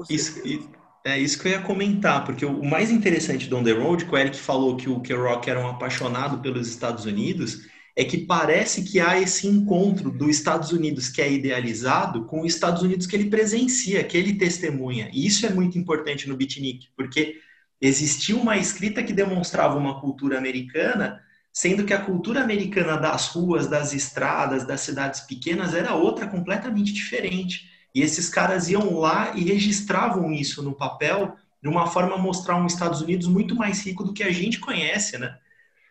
Isso, isso, é isso que eu ia comentar, porque o mais interessante do On the Road, que o Eric falou que o K-Rock era um apaixonado pelos Estados Unidos, é que parece que há esse encontro dos Estados Unidos que é idealizado com os Estados Unidos que ele presencia, que ele testemunha. E isso é muito importante no beatnik, porque existia uma escrita que demonstrava uma cultura americana, sendo que a cultura americana das ruas, das estradas, das cidades pequenas era outra completamente diferente. E esses caras iam lá e registravam isso no papel de uma forma a mostrar um Estados Unidos muito mais rico do que a gente conhece, né?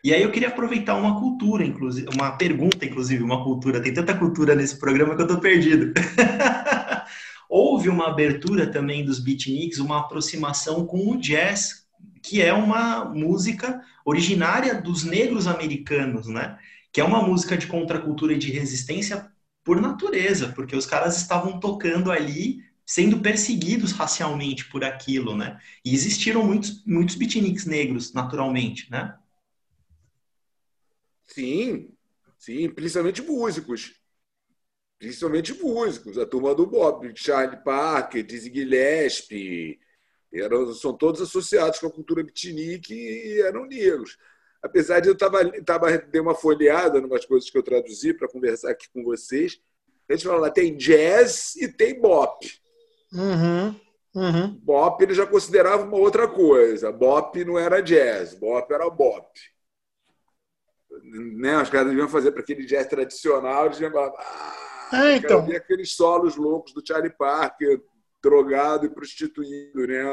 E aí eu queria aproveitar uma cultura, inclusive, uma pergunta, inclusive, uma cultura. Tem tanta cultura nesse programa que eu estou perdido. Houve uma abertura também dos beatniks, uma aproximação com o jazz, que é uma música originária dos negros americanos, né? Que é uma música de contracultura e de resistência por natureza, porque os caras estavam tocando ali sendo perseguidos racialmente por aquilo, né? E existiram muitos, muitos beatniks negros, naturalmente, né? Sim, sim, principalmente músicos. Principalmente músicos. A turma do Bob, Charlie Parker, Dizzy Gillespie, eram, são todos associados com a cultura beatnik e eram negros. Apesar de eu tava, tava dei uma folheada em umas coisas que eu traduzi para conversar aqui com vocês. A gente fala lá, tem jazz e tem bop. Uhum, uhum. Bop ele já considerava uma outra coisa. Bop não era jazz, bop era bop né, os caras deviam fazer para aquele jazz tradicional, eles deviam falar, ah, é, então. ver aqueles solos loucos do Charlie Parker, drogado e prostituído, né?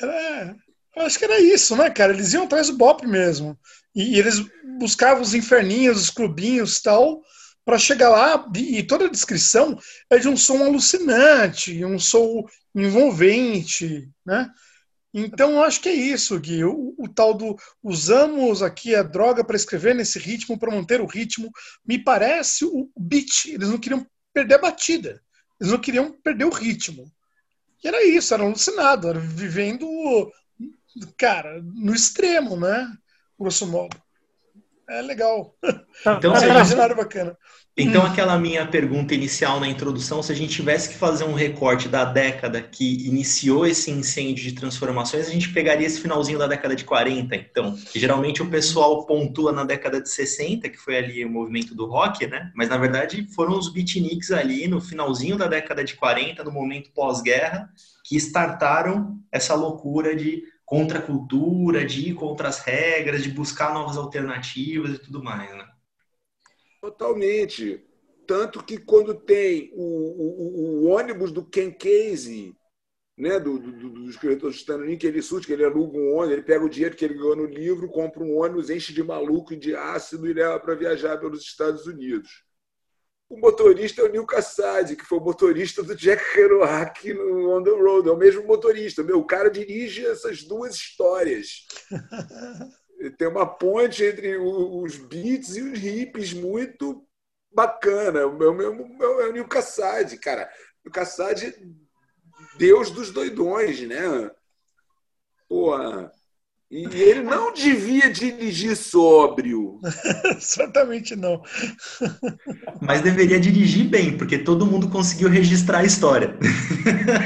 Era, acho que era isso, né, cara? Eles iam atrás do Bop mesmo. E, e eles buscavam os inferninhos, os clubinhos tal, para chegar lá. E, e, toda a descrição é de um som alucinante, um som envolvente, né? Então, eu acho que é isso, Gui. O, o, tal do usamos aqui a droga para escrever nesse ritmo, para manter o ritmo, me parece o beat. Eles não queriam perder a batida. Eles não queriam perder o ritmo. E era isso, era alucinado, era vivendo, cara, no extremo, né? Grosso modo. É legal. Então, é um imaginário bacana. Então, aquela minha pergunta inicial na introdução, se a gente tivesse que fazer um recorte da década que iniciou esse incêndio de transformações, a gente pegaria esse finalzinho da década de 40, então. Que geralmente o pessoal pontua na década de 60, que foi ali o movimento do rock, né? Mas na verdade foram os beatniks ali no finalzinho da década de 40, no momento pós-guerra, que startaram essa loucura de contracultura, de ir contra as regras, de buscar novas alternativas e tudo mais, né? Totalmente. Tanto que quando tem o, o- o ônibus do Ken Casey, né, do, do, do- escritor Stanley, que ele surge, que ele aluga um ônibus, ele pega o dinheiro que ele ganhou no livro, compra um ônibus, enche de maluco e de ácido e leva para viajar pelos Estados Unidos. O motorista é o Neil Cassady, que foi o motorista do Jack Kerouac no On the Road. É o mesmo motorista. Meu, o cara dirige essas duas histórias. Tem uma ponte entre o- os beats e os hippies muito bacana. É o meu, meu, meu, é o Neil Cassady, cara. O Cassady, deus dos doidões, né? Porra. E e ele não devia dirigir sóbrio. Certamente não. Mas deveria dirigir bem, porque todo mundo conseguiu registrar a história.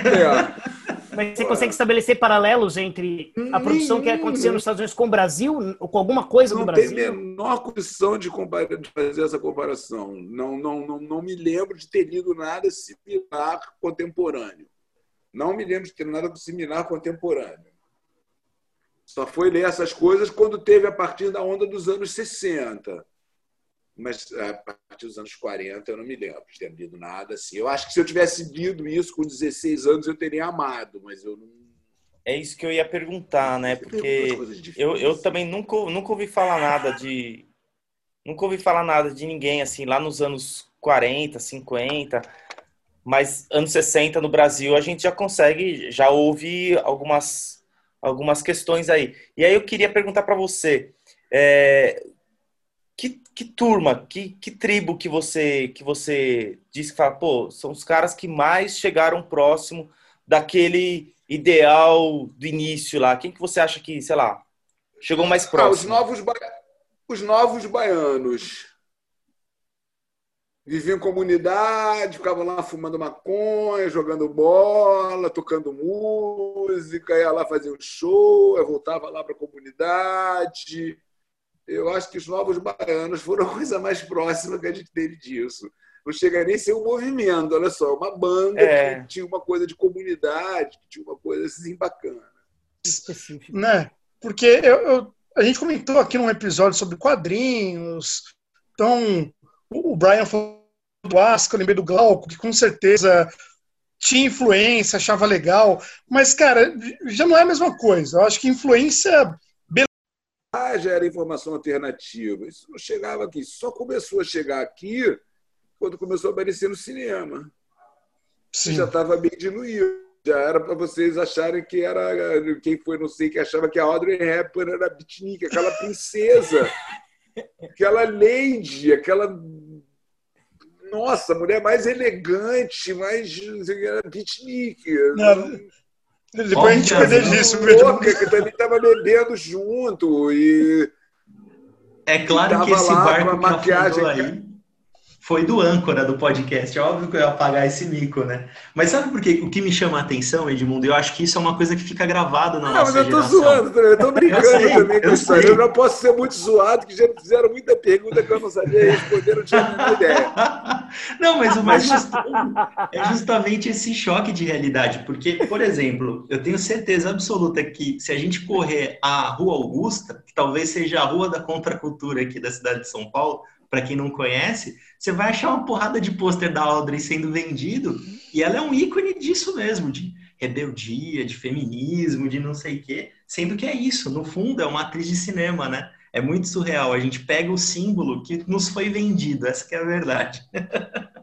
É. Mas você consegue estabelecer paralelos entre a produção que acontecia nos Estados Unidos com o Brasil, ou com alguma coisa do Não tem Brasil? menor condição de, de fazer essa comparação. Não, não, não, não me lembro de ter lido nada similar contemporâneo. Não me lembro de ter nada similar contemporâneo. Só foi ler essas coisas quando teve a partir da onda dos anos 60. Mas a partir dos anos 40 eu não me lembro de ter lido nada assim. Eu acho que se eu tivesse lido isso com 16 anos eu teria amado, mas eu não. É isso que eu ia perguntar, né? Porque eu, eu também nunca, nunca ouvi falar nada de. Nunca ouvi falar nada de ninguém assim, lá nos anos 40, 50. Mas anos 60 no Brasil a gente já consegue, já ouve algumas, algumas questões aí. E aí eu queria perguntar para você. é, que, que turma, que, que tribo que você que você diz que fala, pô, são os caras que mais chegaram próximo daquele ideal do início lá. Quem que você acha que, sei lá, chegou mais Ah, os, próximo? novos ba... os novos baianos. Viviam em comunidade, ficavam lá fumando maconha, jogando bola, tocando música, ia lá fazer um show, aí voltava lá para a comunidade. Eu acho que os novos baianos foram a coisa mais próxima que a gente teve disso. Não chega nem a ser um movimento, olha só, uma banda É. que tinha uma coisa de comunidade, que tinha uma coisa assim bacana. Específico. né? Porque eu, eu- a gente comentou aqui num episódio sobre quadrinhos. Então, o, Brian falou do Asca, eu lembrei do Glauco, que com certeza tinha influência, achava legal. Mas, cara, já não é a mesma coisa. Eu acho que influência. Já era informação alternativa. Isso não chegava aqui. Só começou a chegar aqui quando começou a aparecer no cinema. Sim. Já estava bem diluído. Já era para vocês acharem que era quem foi, não sei, que achava que a Audrey Hepburn era beatnik, aquela princesa, aquela lady, aquela nossa, a mulher mais elegante, mais era beatnik. Não, Depois a gente perdeu disso, louca que também estava bebendo junto e É claro que esse barco com a que maquiagem, aí foi do âncora do podcast. É óbvio que eu ia apagar esse mico, né? Mas sabe por quê? O que me chama a atenção, Edmundo? Eu acho que isso é uma coisa que fica gravada na Não, nossa mas eu tô geração. zoando também, eu tô brincando Eu sei, também com sei. Eu não posso ser muito zoado, que já me fizeram muita pergunta que eu não sabia responder, não tinha nenhuma ideia. Não, mas o mais gostoso é justamente esse choque de realidade. Porque, por exemplo, eu tenho certeza absoluta que se a gente correr a Rua Augusta, que talvez seja a rua da contracultura aqui da cidade de São Paulo, para quem não conhece, você vai achar uma porrada de pôster da Audrey sendo vendido, e ela é um ícone disso mesmo, de rebeldia, de feminismo, de não sei o quê, sendo que é isso, no fundo é uma atriz de cinema, né? É muito surreal. A gente pega o símbolo que nos foi vendido, essa que é a verdade.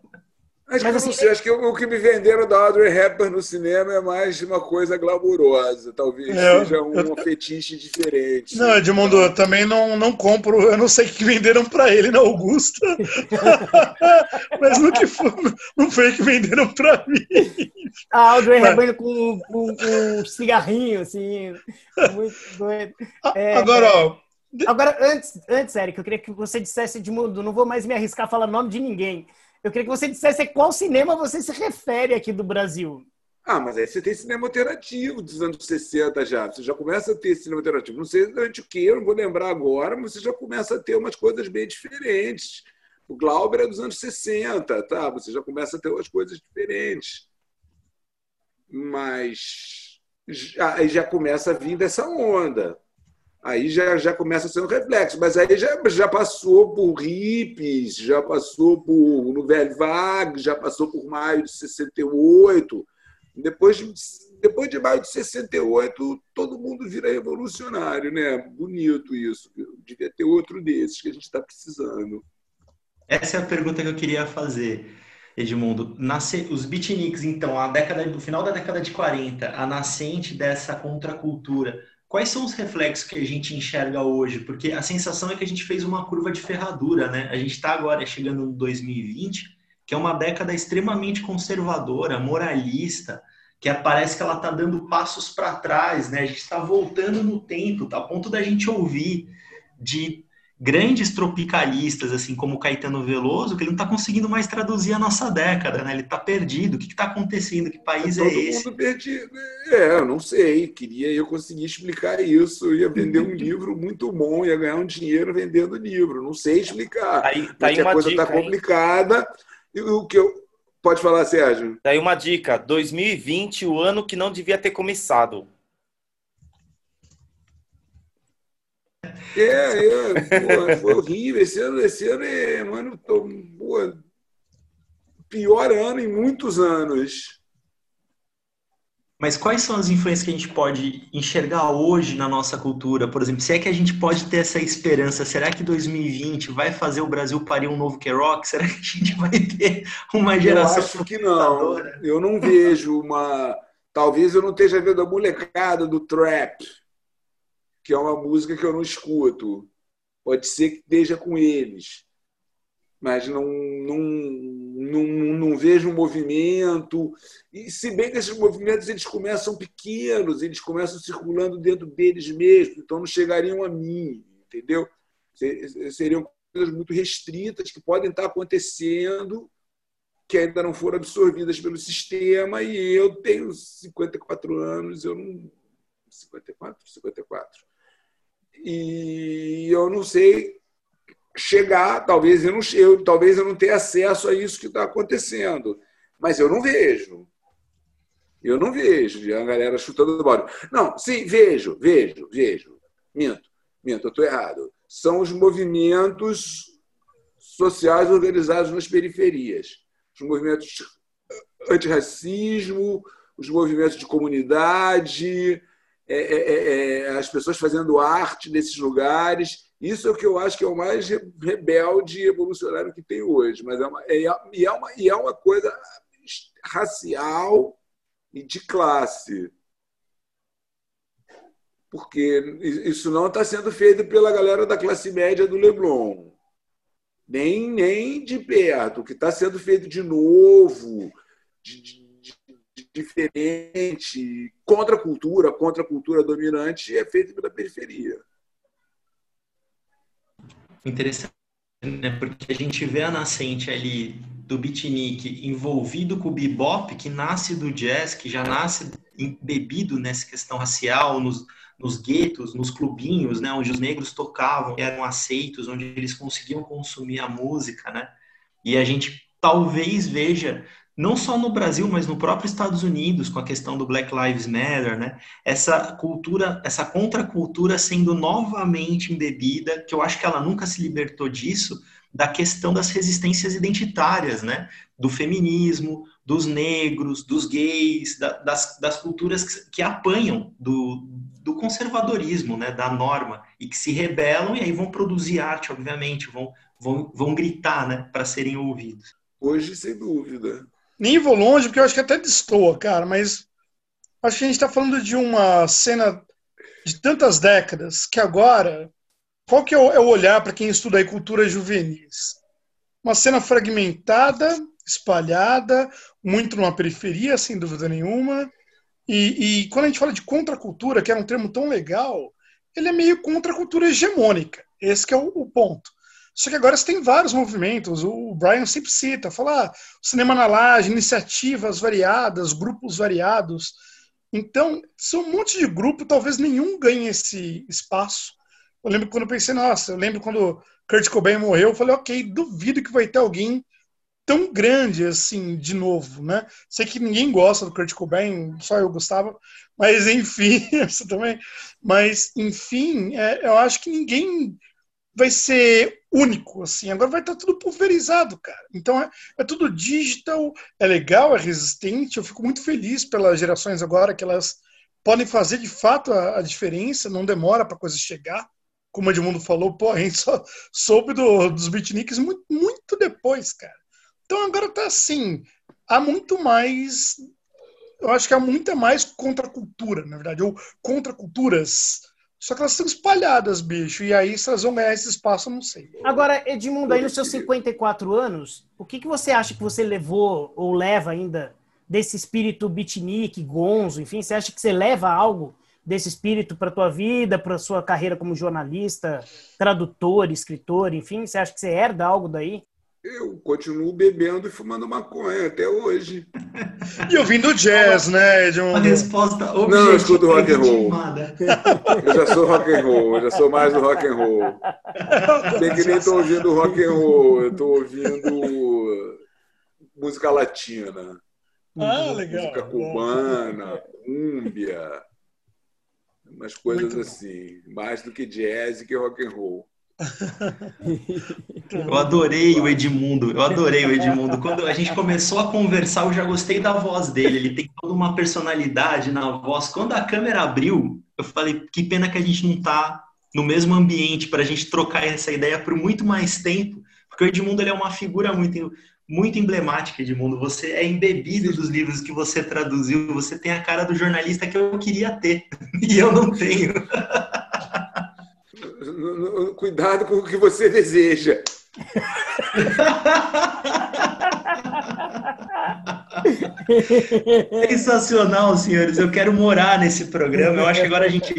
Acho que Mas eu assim- não sei, acho que o o que me venderam da Audrey Hepburn no cinema é mais uma coisa glamourosa. Talvez É, seja um eu- fetiche diferente. Não, Edmundo, eu também não, não compro, eu não sei o que venderam pra ele na Augusta, mas no que foi, não foi o que venderam pra mim. A Audrey Hepburn com, com, com, um cigarrinho, assim, muito doido. É, Agora, ó... Agora, antes, antes, Eric, eu queria que você dissesse, de mundo, não vou mais me arriscar a falar nome de ninguém. Eu queria que você dissesse qual cinema você se refere aqui do Brasil. Ah, mas aí você tem cinema alternativo dos anos 60 já. Você já começa a ter cinema alternativo. Não sei durante o que, eu não vou lembrar agora, mas você já começa a ter umas coisas bem diferentes. O Glauber é dos anos 60, tá? Você já começa a ter umas coisas diferentes. Mas já, já começa a vir dessa onda. Aí já, já começa a ser um reflexo. Mas aí já, já passou por hippies, já passou por no Velho Vague, já passou por maio de 68 depois de, depois de maio de 68, todo mundo vira revolucionário, né? Bonito isso. Devia ter outro desses que a gente está precisando. Essa é a pergunta que eu queria fazer, Edmundo. Nasce, os beatniks, então, a década, no final da década de 40, a nascente dessa contracultura, quais são os reflexos que a gente enxerga hoje? Porque a sensação é que a gente fez uma curva de ferradura, né? A gente está agora chegando no 2020 que é uma década extremamente conservadora, moralista, que parece que ela está dando passos para trás, né? A gente está voltando no tempo, tá? a ponto da gente ouvir de grandes tropicalistas, assim como Caetano Veloso, que ele não está conseguindo mais traduzir a nossa década, né? Ele está perdido. O que está acontecendo? Que país é, é esse? Todo mundo perdido. É, eu não sei. Queria eu conseguir explicar isso. Eu ia vender um livro muito bom, ia ganhar um dinheiro vendendo livro. Não sei explicar. Tá aí, tá aí a coisa está complicada. Hein? o que eu. Pode falar, Sérgio. Daí uma dica: 2020, o ano que não devia ter começado. É, é, foi horrível. Esse ano, esse ano é, mano, tô, pô, pior ano em muitos anos. Mas quais são as influências que a gente pode enxergar hoje na nossa cultura? Por exemplo, se é que a gente pode ter essa esperança, será que 2020 vai fazer o Brasil parir um novo K-Rock? Será que a gente vai ter uma geração? Eu acho que não. Eu não vejo uma. Talvez eu não esteja vendo a molecada do trap, que é uma música que eu não escuto. Pode ser que esteja com eles mas não, não, não, não vejo um movimento. E se bem que esses movimentos eles começam pequenos, eles começam circulando dentro deles mesmos, então não chegariam a mim, entendeu? Seriam coisas muito restritas que podem estar acontecendo que ainda não foram absorvidas pelo sistema e eu tenho 54 anos, eu não 54, 54. E eu não sei chegar, talvez eu não eu, talvez eu não tenha acesso a isso que está acontecendo, mas eu não vejo. Eu não vejo a galera chutando bola. Não, sim, vejo, vejo, vejo. Minto, minto, eu estou errado. São os movimentos sociais organizados nas periferias. Os movimentos antirracismo, os movimentos de comunidade, é, é, é, é as pessoas fazendo arte nesses lugares isso é o que eu acho que é o mais rebelde e evolucionário que tem hoje. Mas é uma, é, e, é uma, e é uma coisa racial e de classe. Porque isso não está sendo feito pela galera da classe média do Leblon. Nem, nem de perto. O que está sendo feito de novo, de, de, diferente, contra a cultura, contra a cultura dominante, é feito pela periferia interessante, né? Porque a gente vê a nascente ali do beatnik envolvido com o bebop, que nasce do jazz, que já nasce embebido nessa questão racial, nos, nos guetos, nos clubinhos, né? Onde os negros tocavam, eram aceitos, onde eles conseguiam consumir a música, né? E a gente talvez veja não só no Brasil, mas no próprio Estados Unidos, com a questão do Black Lives Matter, né? Essa cultura, essa contracultura sendo novamente embebida, que eu acho que ela nunca se libertou disso, da questão das resistências identitárias, né? Do feminismo, dos negros, dos gays, da, das, das culturas que, que apanham do, do conservadorismo, né? Da norma, e que se rebelam e aí vão produzir arte, obviamente, vão, vão, vão gritar, né? Para serem ouvidos. Hoje, sem dúvida nem vou longe, porque eu acho que até destoa, cara, mas acho que a gente está falando de uma cena de tantas décadas que agora, qual que é o, é olhar para quem estuda aí cultura juvenis? Uma cena fragmentada, espalhada, muito numa periferia, sem dúvida nenhuma. E, e quando a gente fala de contracultura, que é um termo tão legal, ele é meio contra a cultura hegemônica. Esse é o, o, ponto. Só que agora você tem vários movimentos. O Brian sempre cita, fala ah, cinema na laje, iniciativas variadas, grupos variados. Então, são um monte de grupo, talvez nenhum ganhe esse espaço. Eu lembro quando eu pensei, nossa, eu lembro quando Kurt Cobain morreu, eu falei, ok, duvido que vai ter alguém tão grande assim de novo, né? Sei que ninguém gosta do Kurt Cobain, só eu gostava, mas enfim, isso também. Mas enfim, é, eu acho que ninguém vai ser único assim. Agora vai estar tudo pulverizado, cara. Então é, é tudo digital, é legal, é resistente. Eu fico muito feliz pelas gerações agora que elas podem fazer de fato a, a diferença. Não demora para coisa chegar. Como o Edmundo falou, pô, a gente só soube do, dos beatniks muito, muito depois, cara. Então agora tá assim, há muito mais, eu acho que há muita mais contracultura, na verdade, ou contraculturas. Só que elas estão espalhadas, bicho. E aí, se elas vão ganhar esse espaço, eu não sei. Agora, Edmundo, aí nos seus 54 anos, o que, que você acha que você levou ou leva ainda desse espírito beatnik, gonzo, enfim? Você acha que você leva algo desse espírito para tua vida, para sua carreira como jornalista, tradutor, escritor, enfim? Você acha que você herda algo daí? Eu continuo bebendo e fumando maconha até hoje. E ouvindo jazz, né, John? Uma resposta objetiva. Não, eu escuto rock and roll. Eu já sou rock and roll, eu já sou mais do rock and roll. Tem que nem estou ouvindo rock and roll, eu estou ouvindo música latina. Ah, legal. Música cubana, cúmbia, umas coisas assim, mais do que jazz e que rock and roll. Eu adorei o Edmundo, eu adorei o Edmundo. Quando a gente começou a conversar, eu já gostei da voz dele. Ele tem toda uma personalidade na voz. Quando a câmera abriu, eu falei: que pena que a gente não está no mesmo ambiente para a gente trocar essa ideia por muito mais tempo, porque o Edmundo ele é uma figura muito, muito emblemática, Edmundo. Você é embebido dos livros que você traduziu, você tem a cara do jornalista que eu queria ter e eu não tenho. Cuidado com o que você deseja. Sensacional, senhores. Eu quero morar nesse programa. Eu acho que agora a gente,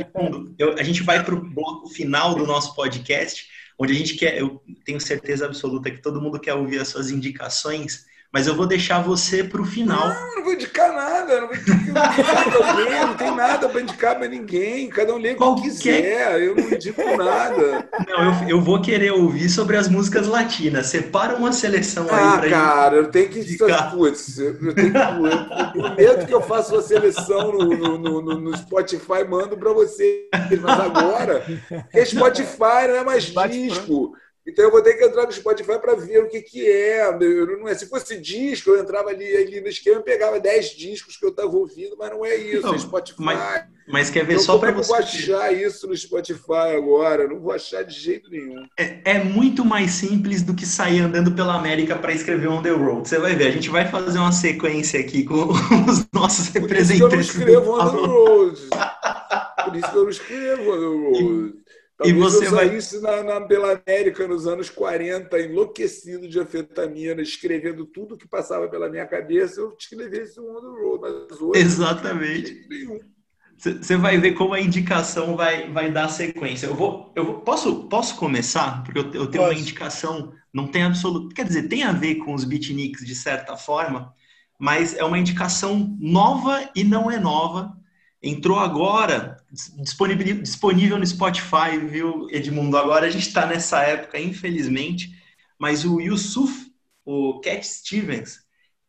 a gente vai para o bloco final do nosso podcast, onde a gente quer. Eu tenho certeza absoluta que todo mundo quer ouvir as suas indicações mas eu vou deixar você para o final. Não, não vou indicar nada, não vou indicar alguém, não tem nada para indicar para ninguém, cada um lê o que quiser, eu não indico nada. Não, eu, eu vou querer ouvir sobre as músicas latinas, separa uma seleção ah, aí para cara, eu tenho que indicar. Putz, eu, tenho que, eu prometo que eu faço uma seleção no, no, no, no Spotify, mando para você, mas agora, porque Spotify não é mais disco, então eu vou ter que entrar no Spotify para ver o que, que é. Eu, não é. Se fosse disco, eu entrava ali, ali no esquema e pegava 10 discos que eu estava ouvindo, mas não é isso, não, é Spotify. Mas, mas quer ver então, só para você. Eu vou achar isso no Spotify agora, não vou achar de jeito nenhum. É, é muito mais simples do que sair andando pela América para escrever On the Road. Você vai ver, a gente vai fazer uma sequência aqui com os nossos representantes. Por isso que eu não escrevo On the Road. Por isso que eu não escrevo On the Road. Talvez e você eu saísse vai... na, na, pela América nos anos 40, enlouquecido de anfetamina, escrevendo tudo que passava pela minha cabeça, eu escrevesse um On the Road. Mas hoje, Exatamente. Você vai ver como a indicação vai, vai dar sequência. Eu vou, eu vou, posso, posso começar? Porque eu, eu tenho Pode. uma indicação, não tem absoluto. Quer dizer, tem a ver com os beatniks de certa forma, mas é uma indicação nova e não é nova entrou agora, disponível, disponível no Spotify, viu, Edmundo? Agora a gente está nessa época, infelizmente, mas o Yusuf, o Cat Stevens,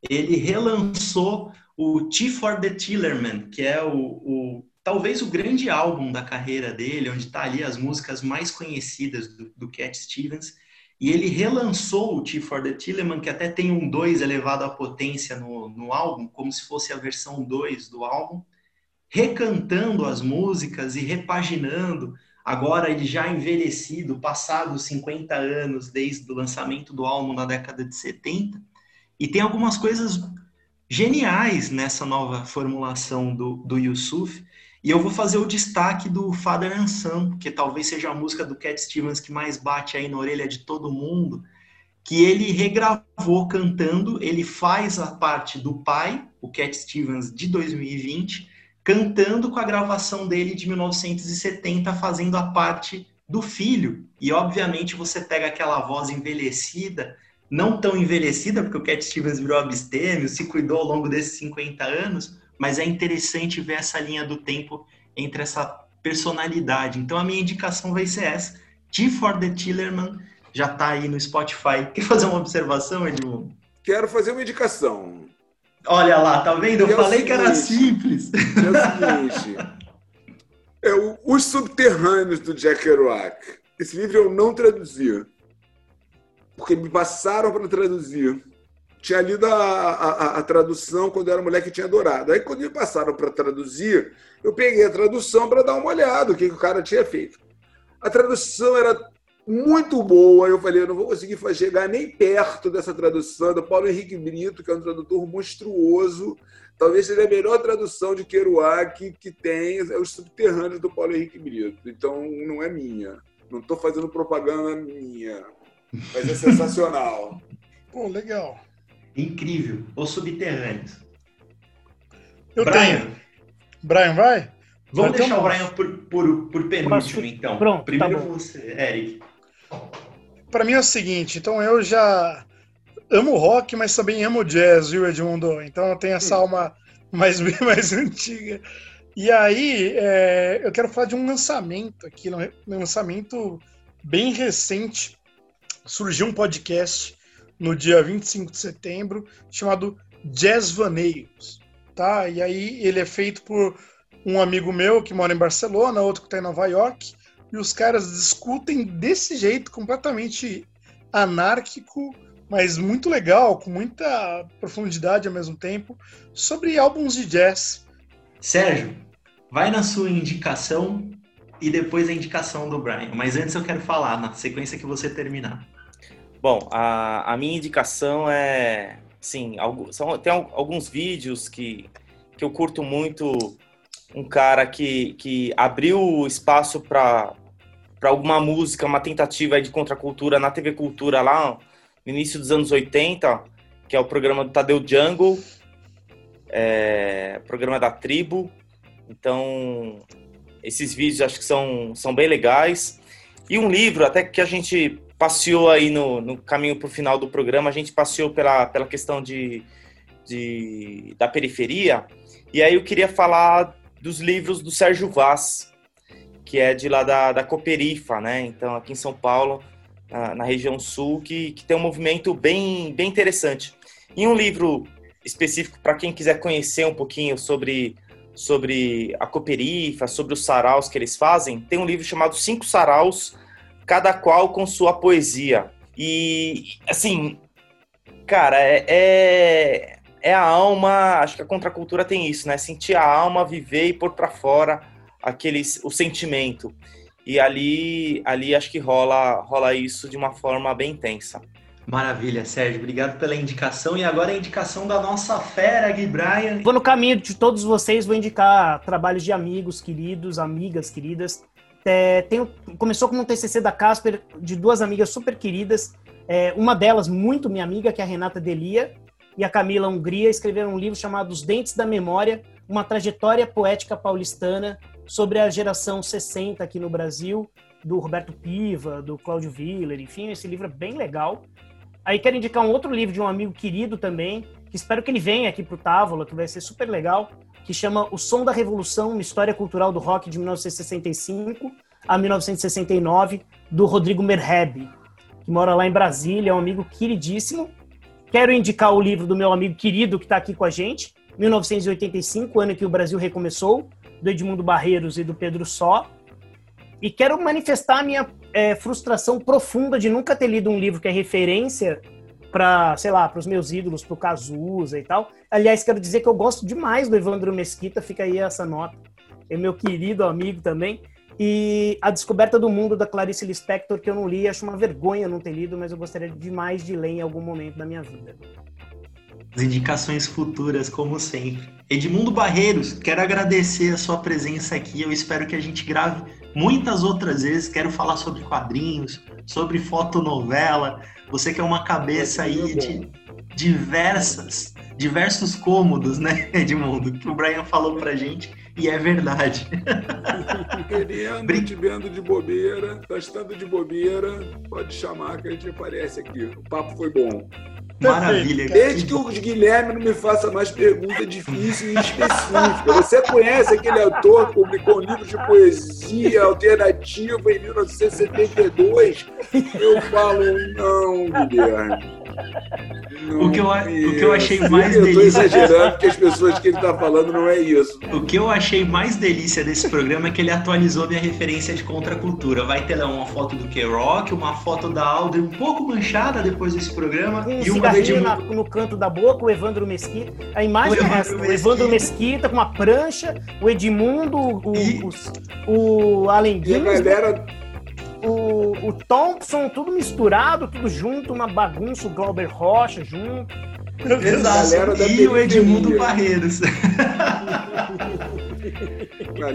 ele relançou o T for the Tillerman, que é o, o, talvez o grande álbum da carreira dele, onde está ali as músicas mais conhecidas do, do Cat Stevens, e ele relançou o T for the Tillerman, que até tem um 2 elevado à potência no, no álbum, como se fosse a versão 2 do álbum, recantando as músicas e repaginando. Agora ele já envelhecido, passados 50 anos desde o lançamento do álbum na década de 70, e tem algumas coisas geniais nessa nova formulação do, do Yusuf. E eu vou fazer o destaque do Father and Son, que talvez seja a música do Cat Stevens que mais bate aí na orelha de todo mundo, que ele regravou cantando, ele faz a parte do pai, o Cat Stevens de 2020, cantando com a gravação dele de 1970, fazendo a parte do filho. E obviamente você pega aquela voz envelhecida, não tão envelhecida, porque o Cat Stevens virou abstêmio, se cuidou ao longo desses 50 anos, mas é interessante ver essa linha do tempo entre essa personalidade. Então a minha indicação vai ser essa. T for the Tillerman já está aí no Spotify. Quer fazer uma observação, Edmundo? Quero fazer uma indicação. Olha lá, tá vendo? Eu é falei seguinte, que era simples. É o seguinte. É o, Os Subterrâneos do Jack Kerouac. Esse livro eu não traduzi. Porque me passaram para traduzir. Tinha lido a, a, a, tradução quando eu era mulher que tinha adorado. Aí, quando me passaram para traduzir, eu peguei a tradução para dar uma olhada, o que, que o cara tinha feito. A tradução era muito boa. Eu falei, eu não vou conseguir chegar nem perto dessa tradução do Paulo Henrique Brito, que é um tradutor monstruoso. Talvez seja a melhor tradução de Kerouac que tem, é os subterrâneos do Paulo Henrique Brito. Então, não é minha. Não estou fazendo propaganda minha. Mas é sensacional. Pô, legal. Incrível. Os subterrâneos. Eu Brian. tenho. Brian, vai? Vamos deixar o Brian por, por, por penúltimo, então. Pronto, tá Primeiro tá você, Eric. Para mim é o seguinte, então eu já amo rock, mas também amo jazz, viu, Edmundo? Então eu tenho essa alma mais, mais antiga. E aí, é, eu quero falar de um lançamento aqui, um lançamento bem recente. Surgiu um podcast no dia 25 de setembro, chamado Jazz Vaneios, tá? E aí ele é feito por um amigo meu que mora em Barcelona, outro que está em Nova York, e os caras discutem desse jeito, completamente anárquico, mas muito legal, com muita profundidade ao mesmo tempo, sobre álbuns de jazz. Sérgio, vai na sua indicação e depois a indicação do Brian. Mas antes eu quero falar, na sequência que você terminar. Bom, a, a minha indicação é. Sim, são, tem alguns vídeos que, que eu curto muito um cara que, que abriu espaço para alguma música, uma tentativa de contracultura na TV Cultura lá no início dos anos 80, que é o programa do Tadeu Jungle, é, programa da tribo. Então, esses vídeos acho que são, são bem legais. E um livro, até que a gente passeou aí no, no caminho para o final do programa, a gente passeou pela, pela questão de, de, da periferia. E aí eu queria falar dos livros do Sérgio Vaz, que é de lá da, da Coperifa, né? Então, aqui em São Paulo, na, na região sul, que, que tem um movimento bem, bem interessante. E um livro específico para quem quiser conhecer um pouquinho sobre, sobre a Coperifa, sobre os saraus que eles fazem, tem um livro chamado Cinco Saraus, cada qual com sua poesia. E, assim, cara, é, é a alma, acho que a contracultura tem isso, né? Sentir a alma, viver e pôr para fora aqueles, o sentimento. E ali, ali acho que rola, rola isso de uma forma bem intensa. Maravilha, Sérgio. Obrigado pela indicação. E agora a indicação da nossa fera, Gui Brian. Vou no caminho de todos vocês, vou indicar trabalhos de amigos queridos, amigas queridas. É, tenho, começou como um TCC da Casper, de duas amigas super queridas. É, uma delas, muito minha amiga, que é a Renata Delia, e a Camila Hungria escreveram um livro chamado Os Dentes da Memória, uma trajetória poética paulistana sobre a geração 60 aqui no Brasil, do Roberto Piva, do Cláudio Viller, enfim, esse livro é bem legal. Aí quero indicar um outro livro de um amigo querido também, que espero que ele venha aqui para o Távola, que vai ser super legal, que chama O Som da Revolução, uma história cultural do rock de 1965 a 1969, do Rodrigo Merheb, que mora lá em Brasília, é um amigo queridíssimo. Quero indicar o livro do meu amigo querido que está aqui com a gente, 1985, ano que o Brasil recomeçou, do Edmundo Barreiros e do Pedro Só. E quero manifestar a minha é, frustração profunda de nunca ter lido um livro que é referência para, sei lá, para os meus ídolos, para o Cazuza e tal. Aliás, quero dizer que eu gosto demais do Evandro Mesquita, fica aí essa nota. É meu querido amigo também. E A Descoberta do Mundo, da Clarice Lispector, que eu não li, acho uma vergonha não ter lido, mas eu gostaria demais de ler em algum momento da minha vida. As indicações futuras, como sempre. Edmundo Barreiros, quero agradecer a sua presença aqui. Eu espero que a gente grave muitas outras vezes. Quero falar sobre quadrinhos, sobre fotonovela. Você que é uma cabeça aí de diversas, diversos cômodos, né, Edmundo? Que o Brian falou pra gente e é verdade. Querendo, te vendo de bobeira, tá estando de bobeira, pode chamar que a gente aparece aqui. O papo foi bom. Maravilha. Desde que o Guilherme não me faça mais pergunta difícil e específica. Você conhece aquele autor que publicou um livro de poesia alternativa em 1972? Eu falo, não, Guilherme. Não, o, que eu, o que eu achei mais eu delícia. Eu estou exagerando porque as pessoas que ele está falando não é isso. O que eu achei mais delícia desse programa é que ele atualizou minha referência de contracultura. Vai ter lá uma foto do K-Rock, uma foto da Audrey um pouco manchada depois desse programa. Um e uma de... na, no canto da boca, o Evandro Mesquita. A imagem o Evandro, é essa, o Evandro Mesquita com uma prancha, o Edmundo, o, e... o, o Além E a galera o, o Thompson, tudo misturado, tudo junto, uma bagunça, o Glauber Rocha junto. Exato. E o Edmundo Barreiros.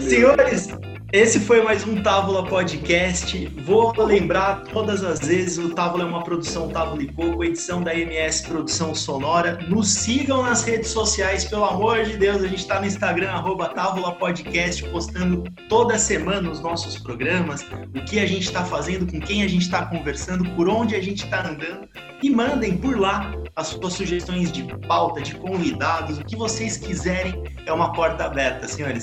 Senhores, esse foi mais um Távola Podcast. Vou lembrar todas as vezes, o Távola é uma produção Távola e Coco, edição da MS Produção Sonora. Nos sigam nas redes sociais, pelo amor de Deus. A gente está no Instagram, arroba Távola Podcast, postando toda semana os nossos programas, o que a gente está fazendo, com quem a gente está conversando, por onde a gente está andando. E mandem por lá as suas sugestões de pauta, de convidados, o que vocês quiserem. É uma porta aberta, senhores.